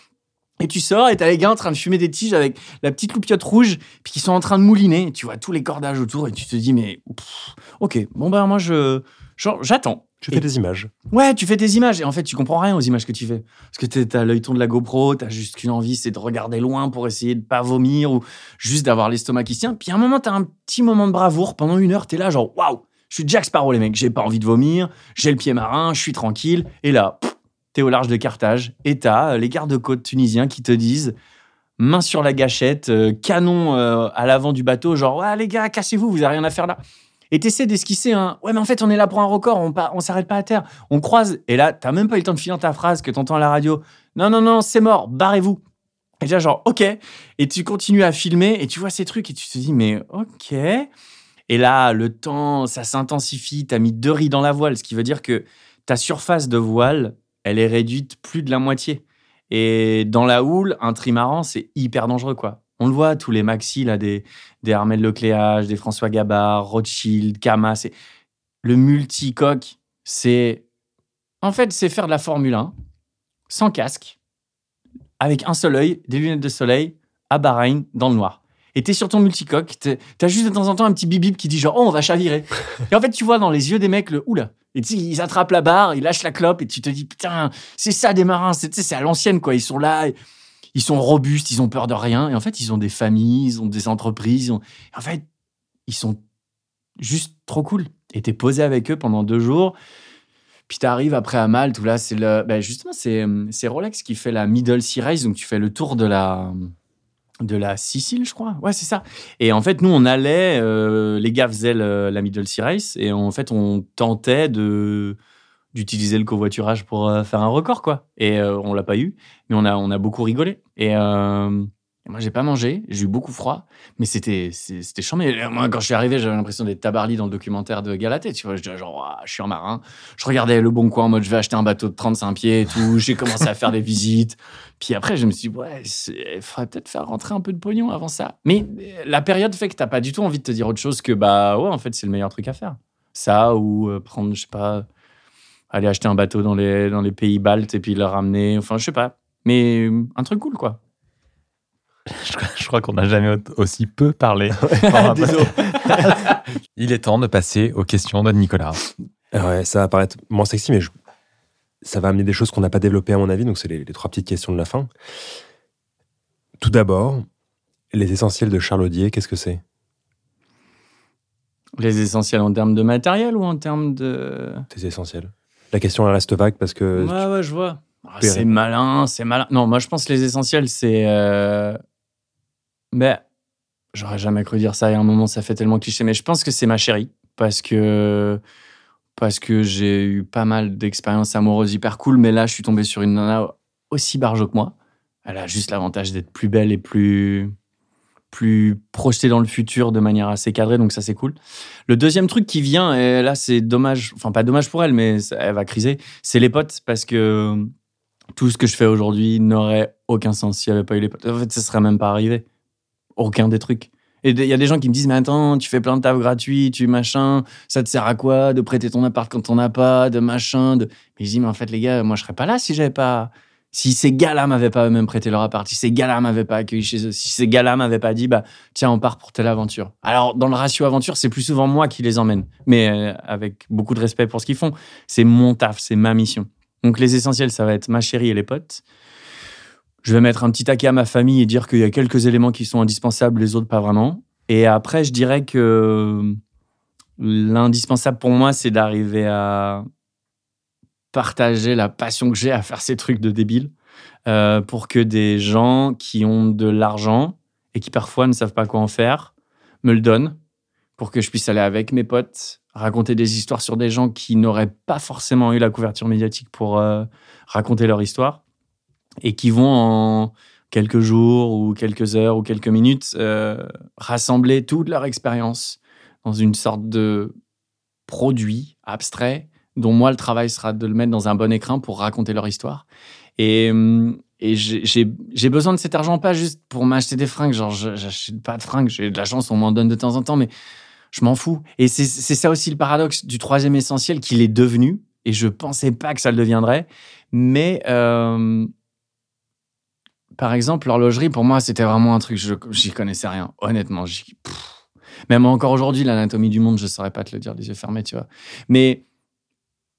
Et tu sors et t'as les gars en train de fumer des tiges avec la petite loupiote rouge, puis qui sont en train de mouliner. Tu vois tous les cordages autour et tu te dis, mais ok, bon ben moi je, genre, j'attends. Tu fais Et- des images. Ouais, tu fais des images et en fait, tu comprends rien aux images que tu fais. Parce que t'as l'œilleton de la GoPro, t'as juste qu'une envie, c'est de regarder loin pour essayer de pas vomir ou juste d'avoir l'estomac qui se tient. Puis à un moment, t'as un petit moment de bravoure. Pendant une heure, t'es là, genre, waouh, je suis Jack Sparrow, les mecs. J'ai pas envie de vomir, j'ai le pied marin, je suis tranquille. Et là, t'es au large de Carthage et t'as euh, les gardes-côtes tunisiens qui te disent, main sur la gâchette, euh, canon euh, à l'avant du bateau, genre, ouais, les gars, cassez-vous, vous avez rien à faire là. Et t'essaies d'esquisser un, ouais, mais en fait, on est là pour un record, on, pa- on s'arrête pas à terre on croise, et là, t'as même pas eu le temps de finir ta phrase que t'entends à la radio. Non, non, non, c'est mort, barrez-vous. Et déjà, genre, ok. Et tu continues à filmer, et tu vois ces trucs, et tu te dis, mais ok. Et là, le temps, ça s'intensifie, t'as mis deux riz dans la voile, ce qui veut dire que ta surface de voile, elle est réduite plus de la moitié. Et dans la houle, un trimaran, c'est hyper dangereux, quoi. On le voit, tous les maxi, là, des, des Armel Lecléage, des François Gabard, Rothschild, Kama, c'est le multicoque, c'est en fait, c'est faire de la Formule 1 sans casque, avec un seul œil, des lunettes de soleil, à Bahreïn, dans le noir. Et t'es sur ton multicoque, t'as juste de temps en temps un petit bip qui dit genre, oh, on va chavirer. [LAUGHS] et en fait, tu vois dans les yeux des mecs le oula. Et tu sais, ils attrapent la barre, ils lâchent la clope, et tu te dis, putain, c'est ça des marins, c'est à l'ancienne, quoi. Ils sont là, ils sont robustes, ils ont peur de rien. Et en fait, ils ont des familles, ils ont des entreprises. En fait, ils sont juste trop cool. Et t'es posé avec eux pendant deux jours. Puis t'arrives après à Malte, où là, c'est le. Ben justement, c'est Rolex qui fait la Middle Sea Race, donc tu fais le tour de la. De la Sicile, je crois. Ouais, c'est ça. Et en fait, nous, on allait, euh, les gars faisaient la Middle Sea Race, et en fait, on tentait de d'utiliser le covoiturage pour euh, faire un record, quoi. Et euh, on l'a pas eu, mais on a, on a beaucoup rigolé. Et euh, moi, j'ai pas mangé, j'ai eu beaucoup froid, mais c'était c'était chambé. Moi, quand je suis arrivé, j'avais l'impression d'être Tabarly dans le documentaire de Galatée, tu vois. Je genre, Ouah, je suis un marin. Je regardais le bon coin en mode, je vais acheter un bateau de 35 pieds et tout. J'ai commencé à faire des visites. Puis après, je me suis dit, ouais, il faudrait peut-être faire rentrer un peu de pognon avant ça. Mais la période fait que t'as pas du tout envie de te dire autre chose que, bah ouais, en fait, c'est le meilleur truc à faire. Ça, ou prendre, je sais pas, aller acheter un bateau dans les, dans les pays baltes et puis le ramener. Enfin, je sais pas. Mais euh, un truc cool, quoi. [LAUGHS] Je, crois- je crois qu'on n'a jamais au- aussi peu parlé. [LAUGHS] [LAUGHS] Il est temps de passer aux questions de Nicolas. Ouais, ça va paraître moins sexy, mais je- ça va amener des choses qu'on n'a pas développées à mon avis. Donc, c'est les, les trois petites questions de la fin. Tout d'abord, les essentiels de Charles Audier, qu'est-ce que c'est? Les essentiels en termes de matériel ou en termes de. Tes essentiels La question, elle reste vague parce que. Ouais, ouais, je vois. Ah, c'est malin, c'est malin. Non, moi, je pense que les essentiels, c'est. Euh... Ben, j'aurais jamais cru dire ça. Et à un moment, ça fait tellement cliché. Mais je pense que c'est ma chérie. Parce que. Parce que j'ai eu pas mal d'expériences amoureuses hyper cool. Mais là, je suis tombé sur une nana aussi barjo que moi. Elle a juste l'avantage d'être plus belle et plus. Plus projetée dans le futur de manière assez cadrée. Donc, ça, c'est cool. Le deuxième truc qui vient, et là, c'est dommage. Enfin, pas dommage pour elle, mais elle va criser. C'est les potes. Parce que tout ce que je fais aujourd'hui n'aurait aucun sens s'il n'y avait pas eu les potes. En fait, ça serait même pas arrivé. Aucun des trucs. Et il y a des gens qui me disent, mais attends, tu fais plein de taf gratuits, tu machin, ça te sert à quoi de prêter ton appart quand on n'a pas, de machin, de... Mais je dis, mais en fait, les gars, moi, je serais pas là si j'avais pas... Si ces gars-là m'avaient pas eux-mêmes prêté leur appart, si ces gars-là m'avaient pas accueilli chez eux, si ces gars-là m'avaient pas dit, bah, tiens, on part pour telle aventure. Alors, dans le ratio aventure, c'est plus souvent moi qui les emmène, mais euh, avec beaucoup de respect pour ce qu'ils font. C'est mon taf, c'est ma mission. Donc les essentiels, ça va être ma chérie et les potes. je vais mettre un petit taquet à ma famille et dire qu'il y a quelques éléments qui sont indispensables, les autres pas vraiment. Et après, je dirais que l'indispensable pour moi, c'est d'arriver à partager la passion que j'ai à faire ces trucs de débile euh, pour que des gens qui ont de l'argent et qui parfois ne savent pas quoi en faire me le donnent pour que je puisse aller avec mes potes raconter des histoires sur des gens qui n'auraient pas forcément eu la couverture médiatique pour euh, raconter leur histoire et qui vont en quelques jours ou quelques heures ou quelques minutes euh, rassembler toute leur expérience dans une sorte de produit abstrait dont moi le travail sera de le mettre dans un bon écrin pour raconter leur histoire. Et, hum, et j'ai besoin de cet argent pas juste pour m'acheter des fringues, genre j'achète pas de fringues, j'ai de la chance, on m'en donne de temps en temps, mais je m'en fous. Et c'est ça aussi le paradoxe du troisième essentiel qu'il est devenu, et je pensais pas que ça le deviendrait, mais euh, par exemple, l'horlogerie, pour moi, c'était vraiment un truc, j'y connaissais rien, honnêtement. Même encore aujourd'hui, l'anatomie du monde, je saurais pas te le dire les yeux fermés, tu vois. Mais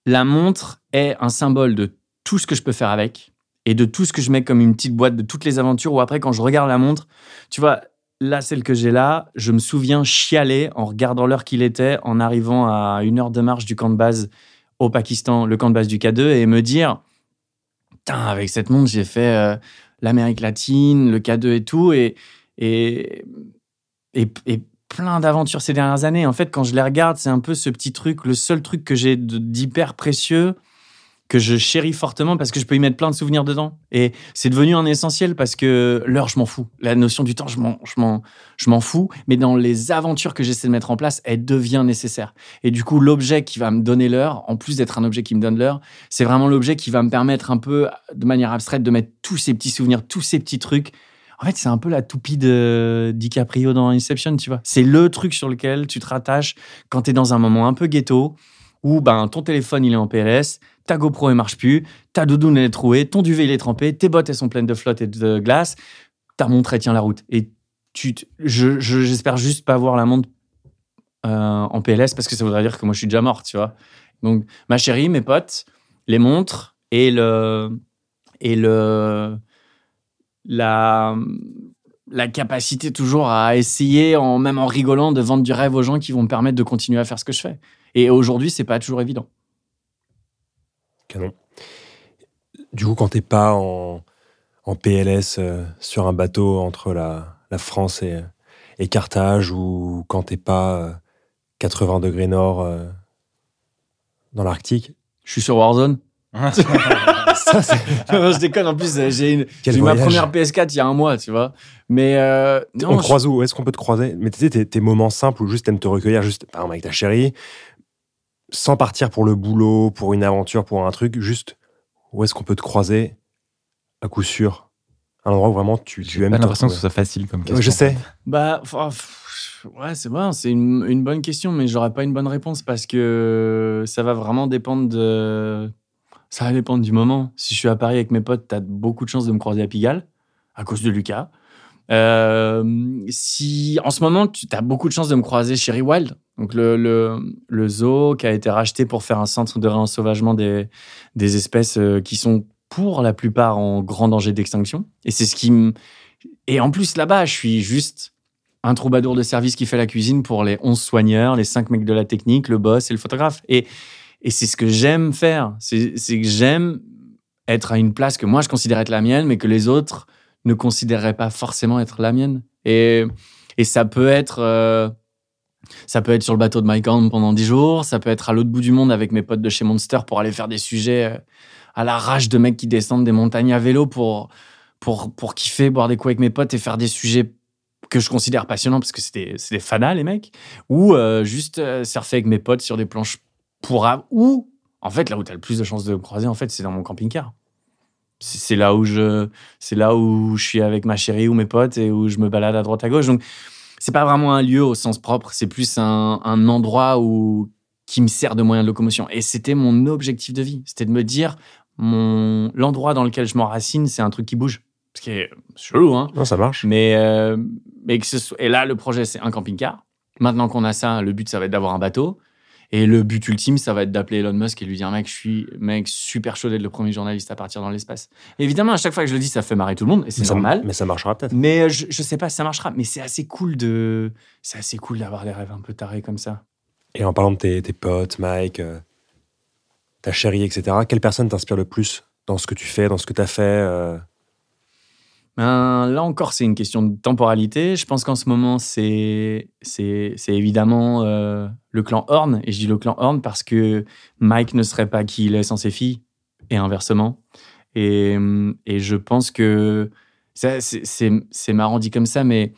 la montre est un symbole de tout ce que je peux faire avec et de tout ce que je mets comme une petite boîte de toutes les aventures où après, quand je regarde la montre, tu vois, là, celle que j'ai là, je me souviens chialer en regardant l'heure qu'il était, en arrivant à une heure de marche du camp de base au Pakistan, le camp de base du K2, et me dire, putain, avec cette montre, j'ai fait euh, l'Amérique latine, le K2 et tout, et, et, et, plein d'aventures ces dernières années. En fait, quand je les regarde, c'est un peu ce petit truc, le seul truc que j'ai d'hyper précieux, que je chéris fortement parce que je peux y mettre plein de souvenirs dedans. Et c'est devenu un essentiel parce que l'heure, je m'en fous. La notion du temps, je m'en, fous. Mais dans les aventures que j'essaie de mettre en place, elle devient nécessaire. Et du coup, l'objet qui va me donner l'heure, en plus d'être un objet qui me donne l'heure, c'est vraiment l'objet qui va me permettre un peu, de manière abstraite, de mettre tous ces petits souvenirs, tous ces petits trucs. En fait, c'est un peu la toupie de DiCaprio dans Inception, tu vois. C'est le truc sur lequel tu te rattaches quand tu es dans un moment un peu ghetto, où ben, ton téléphone il est en PLS, ta GoPro ne marche plus, ta doudoune elle est trouée, ton duvet il est trempé, tes bottes elles sont pleines de flotte et de glace, ta montre elle tient la route. Et tu, je, j'espère juste pas voir la montre euh, en PLS parce que ça voudrait dire que moi je suis déjà mort, tu vois. Donc ma chérie, mes potes, les montres et le et le la la capacité toujours à essayer, en, même en rigolant, de vendre du rêve aux gens qui vont me permettre de continuer à faire ce que je fais. Et aujourd'hui, c'est pas toujours évident. Canon. Du coup, quand t'es pas en, en PLS euh, sur un bateau entre la, la France et, et, Carthage, ou quand t'es pas 80 euh, degrés nord euh, dans l'Arctique? Je suis sur Warzone. [LAUGHS] ça, je déconne. En plus, j'ai eu ma première PS4 il y a un mois, tu vois. Mais on croise où? Est-ce qu'on peut te croiser? Mais tu sais, tes, tes, moments simples où juste t'aimes te recueillir, juste par exemple avec ta chérie, sans partir pour le boulot, pour une aventure, pour un truc, juste où est-ce qu'on peut te croiser à coup sûr? Un endroit où vraiment tu, tu aimes. J'ai l'impression que ce soit facile comme question. je sais. Bah, ouais, c'est bon, c'est une, une, bonne question, mais j'aurais pas une bonne réponse parce que ça va vraiment dépendre de. Ça va dépendre du moment. Si je suis à Paris avec mes potes, t'as beaucoup de chances de me croiser à Pigalle, à cause de Lucas. Euh, si en ce moment, tu as beaucoup de chances de me croiser chez Rewild, donc le, le, zoo qui a été racheté pour faire un centre de réensauvagement des, des espèces euh, qui sont pour la plupart en grand danger d'extinction. Et c'est ce qui me... Et en plus, là-bas, je suis juste un troubadour de service qui fait la cuisine pour les 11 soigneurs, les 5 mecs de la technique, le boss et le photographe. Et, et c'est ce que j'aime faire. C'est que j'aime être à une place que moi, je considère être la mienne, mais que les autres ne considérerait pas forcément être la mienne. Et, et ça peut être. Euh, ça peut être sur le bateau de Mike Horn pendant 10 jours, ça peut être à l'autre bout du monde avec mes potes de chez Monster pour aller faire des sujets euh, à la rage de mecs qui descendent des montagnes à vélo pour, pour, pour kiffer, boire des coups avec mes potes et faire des sujets que je considère passionnants parce que des, des fanas, les mecs. Ou euh, juste surfer avec mes potes sur des planches pour. Ou, en fait, là où tu as le plus de chances de me croiser, en fait, c'est dans mon camping-car. C'est là où je c'est là où je suis avec ma chérie ou mes potes et où je me balade à droite à gauche. Donc c'est pas vraiment un lieu au sens propre c'est plus un, un, endroit où qui me sert de moyen de locomotion. Et c'était mon objectif de vie. C'était de me dire mon l'endroit dans lequel je m'enracine c'est un truc qui bouge. Ce qui est chelou hein. Non ça marche. Mais euh, mais que ce soit, et là le projet c'est un camping-car. Maintenant qu'on a ça le but ça va être d'avoir un bateau Et le but ultime, ça va être d'appeler Elon Musk et lui dire, mec, je suis mec super chaud d'être le premier journaliste à partir dans l'espace. Évidemment, à chaque fois que je le dis, ça fait marrer tout le monde et c'est normal. mais ça marchera peut-être. Mais euh, je, je sais pas si ça marchera, mais c'est assez cool de, c'est assez cool d'avoir des rêves un peu tarés comme ça. Et en parlant de tes, tes potes, Mike, euh, ta chérie, etc., quelle personne t'inspire le plus dans ce que tu fais, dans ce que tu as fait euh, Ben, là encore, c'est une question de temporalité. Je pense qu'en ce moment, c'est évidemment euh, le clan Horn. Et je dis le clan Horn parce que Mike ne serait pas qui il est sans ses filles, et inversement. Et, et je pense que c'est- marrant dit comme ça, mais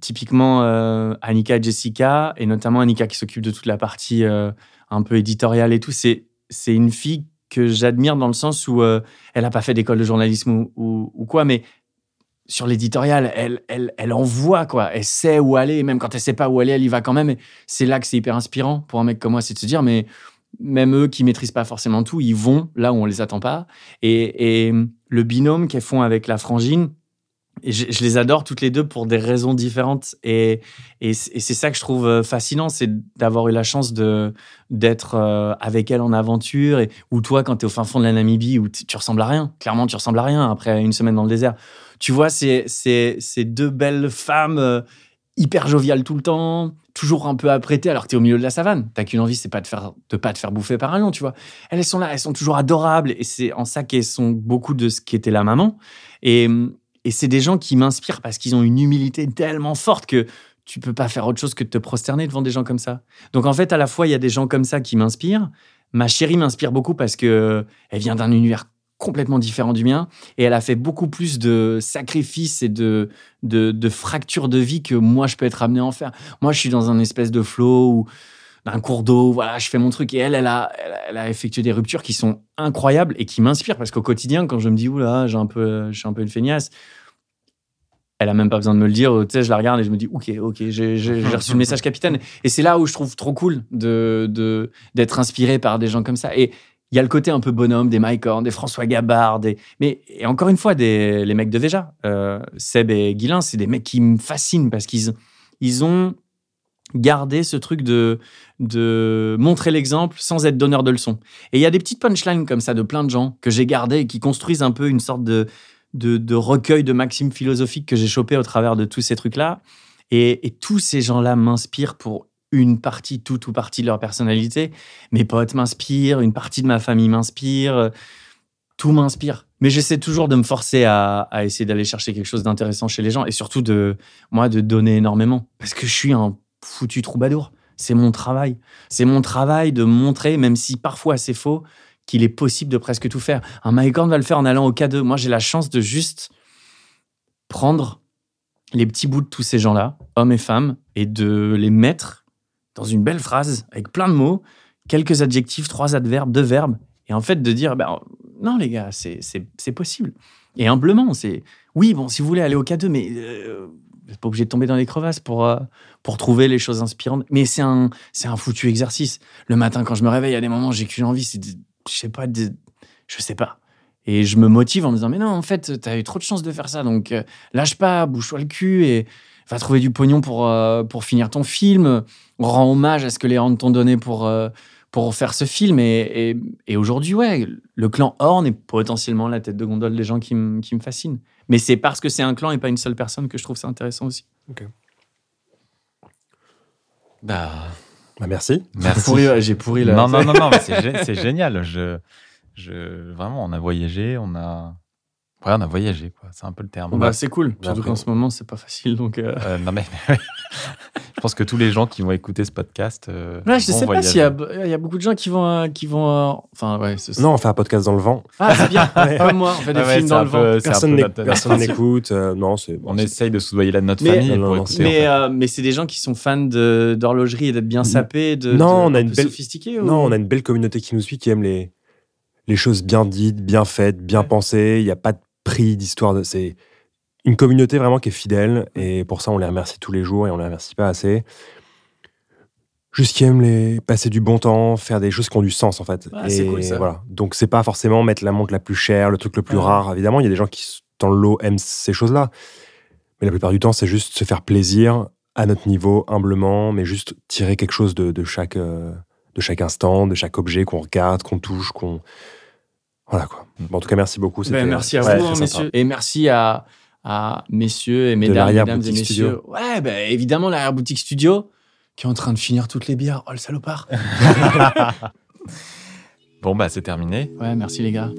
typiquement euh, Annika et Jessica, et notamment Annika qui s'occupe de toute la partie euh, un peu éditoriale et tout, c'est une fille que j'admire dans le sens où euh, elle n'a pas fait d'école de journalisme ou, ou, ou quoi, mais sur l'éditorial, elle, elle, elle envoie, quoi. Elle sait où aller, même quand elle sait pas où aller, elle y va quand même. C'est là que c'est hyper inspirant pour un mec comme moi, c'est de se dire, mais même eux qui maîtrisent pas forcément tout, ils vont là où on les attend pas. Et, et le binôme qu'elles font avec la frangine, je, les adore toutes les deux pour des raisons différentes. Et, et c'est ça que je trouve euh, fascinant, c'est d'avoir eu la chance de d'être euh, avec elle en aventure. Et, ou toi, quand tu es au fin fond de la Namibie, où tu ressembles à rien. Clairement, tu ressembles à rien après une semaine dans le désert. Tu vois, ces deux belles femmes euh, hyper joviales tout le temps, toujours un peu apprêtées alors que tu es au milieu de la savane. T'as qu'une envie, c'est pas de faire pas te faire bouffer par un lion, tu vois. Elles, elles sont là, elles sont toujours adorables. Et c'est en ça qu'elles sont beaucoup de ce qu'était la maman. Et, et c'est des gens qui m'inspirent parce qu'ils ont une humilité tellement forte que tu peux pas faire autre chose que de te prosterner devant des gens comme ça. Donc en fait, à la fois, il y a des gens comme ça qui m'inspirent. Ma chérie m'inspire beaucoup parce que euh, elle vient d'un univers complètement différent du mien et elle a fait beaucoup plus de sacrifices et de, de, fractures de vie que moi je peux être amené à en faire. Moi, je suis dans un espèce de flow ou d'un cours d'eau, voilà, je fais mon truc et elle, elle a, elle, a- effectué des ruptures qui sont incroyables et qui m'inspirent parce qu'au quotidien, quand je me dis oula, j'ai un peu, je suis un peu une feignasse, elle a même pas besoin de me le dire. Tu sais, je la regarde et je me dis, ok, ok, j'ai reçu le message, capitaine. Et c'est là où je trouve trop cool de- d'être inspiré par des gens comme ça. Et il y a le côté un peu bonhomme des Mike Horn, des François Gabard, des... mais et encore une fois, des, les mecs de Véja, euh, Seb et Guilin, c'est des mecs qui me fascinent parce qu'ils ils ont gardé ce truc de, de montrer l'exemple sans être donneur de leçons. Et il y a des petites punchlines comme ça de plein de gens que j'ai gardées et qui construisent un peu une sorte de, de, recueil de maximes philosophiques que j'ai chopé au travers de tous ces trucs-là. Et tous ces gens-là m'inspirent pour une partie, toute ou partie de leur personnalité. Mes potes m'inspirent, une partie de ma famille m'inspire, euh, tout m'inspire. Mais j'essaie toujours de me forcer à, essayer d'aller chercher quelque chose d'intéressant chez les gens et surtout de, moi, de donner énormément. Parce que je suis un foutu troubadour. C'est mon travail. C'est mon travail de montrer, même si parfois c'est faux, qu'il est possible de presque tout faire. Un Mike va le faire en allant au K2. Moi, j'ai la chance de juste prendre les petits bouts de tous ces gens-là, hommes et femmes, et de les mettre dans une belle phrase avec plein de mots, quelques adjectifs, trois adverbes, deux verbes, et en fait de dire ben, non les gars, c'est possible. Et humblement, c'est oui, bon, si vous voulez aller au K2, mais euh, vous n'êtes pas obligé de tomber dans les crevasses pour, euh, pour trouver les choses inspirantes. Mais c'est un, un foutu exercice. Le matin, quand je me réveille, il y a des moments j'ai qu'une envie, c'est je sais pas, je sais pas. Et je me motive en me disant, mais non, en fait, tu as eu trop de chance de faire ça, donc euh, lâche pas, bouge-toi le cul et va trouver du pognon pour, euh, pour finir ton film. Rends hommage à ce que les Horn t'ont donné pour, euh, pour faire ce film. Et, et, et aujourd'hui, ouais, le clan Horn est potentiellement la tête de gondole des gens qui, me- qui me fascinent. Mais c'est parce que c'est un clan et pas une seule personne que je trouve ça intéressant aussi. Bah, Bah, merci. merci. J'ai pourri là. non, non, non, non, [LAUGHS] c'est génial. Je, je, vraiment, on a voyagé, on a. Ouais, on a voyagé, quoi. C'est un peu le terme. Bah, c'est cool. Bien Surtout qu'en ce moment, c'est pas facile. Donc, euh, Euh, non, mais [LAUGHS] je pense que tous les gens qui vont écouter ce podcast. euh, Ouais, je vont sais pas s'il y, a- il y a beaucoup de gens qui vont. euh, Qui vont Enfin, ouais. Non, on fait un podcast dans le vent. Ah, c'est bien. [LAUGHS] Ouais. Comme moi, on fait des Ah ouais, films dans le peu- vent. Personne [LAUGHS] n'écoute. euh, non, c'est. On essaye de soudoyer là de notre Mais- famille. Non, non, pour non, écouter, c'est- en Mais, fait. euh, mais c'est des gens qui sont fans d'horlogerie et d'être bien sapés, de, Non, on a un une belle- Non, on a une belle communauté qui nous suit, qui aime les, les choses bien dites, bien faites, bien pensées. Il n'y a pas de prix d'histoire. De... C'est une communauté vraiment qui est fidèle. Et pour ça, on les remercie tous les jours et on les remercie pas assez. Juste qui aiment les... passer du bon temps, faire des choses qui ont du sens, en fait. Ah, et cool, ça. Voilà. Donc, c'est pas forcément mettre la montre la plus chère, le truc le plus Ouais. rare. Évidemment, il y a des gens qui, dans le lot, aiment ces choses-là. Mais la plupart du temps, c'est juste se faire plaisir à notre niveau, humblement, mais juste tirer quelque chose de, de chaque, euh, de chaque instant, de chaque objet qu'on regarde, qu'on touche, qu'on. Voilà quoi. Bon, en tout cas, merci beaucoup. Ben, merci à ouais, vous, hein, sympa. messieurs. Et merci à, à messieurs et mesdames, mesdames et messieurs. studio. Ouais, ben, évidemment, l'arrière-boutique studio qui est en train de finir toutes les bières. Oh, le salopard. [LAUGHS] Bon, bah, c'est terminé. Ouais, merci les gars.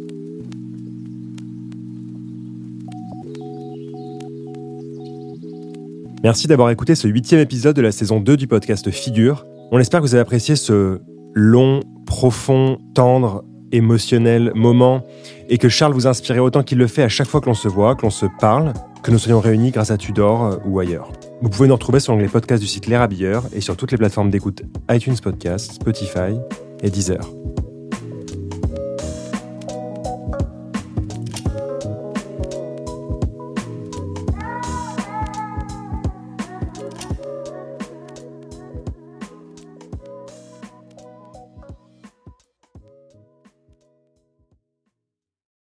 Merci d'avoir écouté ce huitième épisode de la saison 2 du podcast Figure. On espère que vous avez apprécié ce long, profond, tendre, émotionnel moment et que Charles vous inspirait autant qu'il le fait à chaque fois que l'on se voit, que l'on se parle, que nous soyons réunis grâce à Tudor euh, ou ailleurs. Vous pouvez nous retrouver sur l'onglet podcast du site L'Air Habilleur et sur toutes les plateformes d'écoute iTunes Podcast, Spotify et Deezer.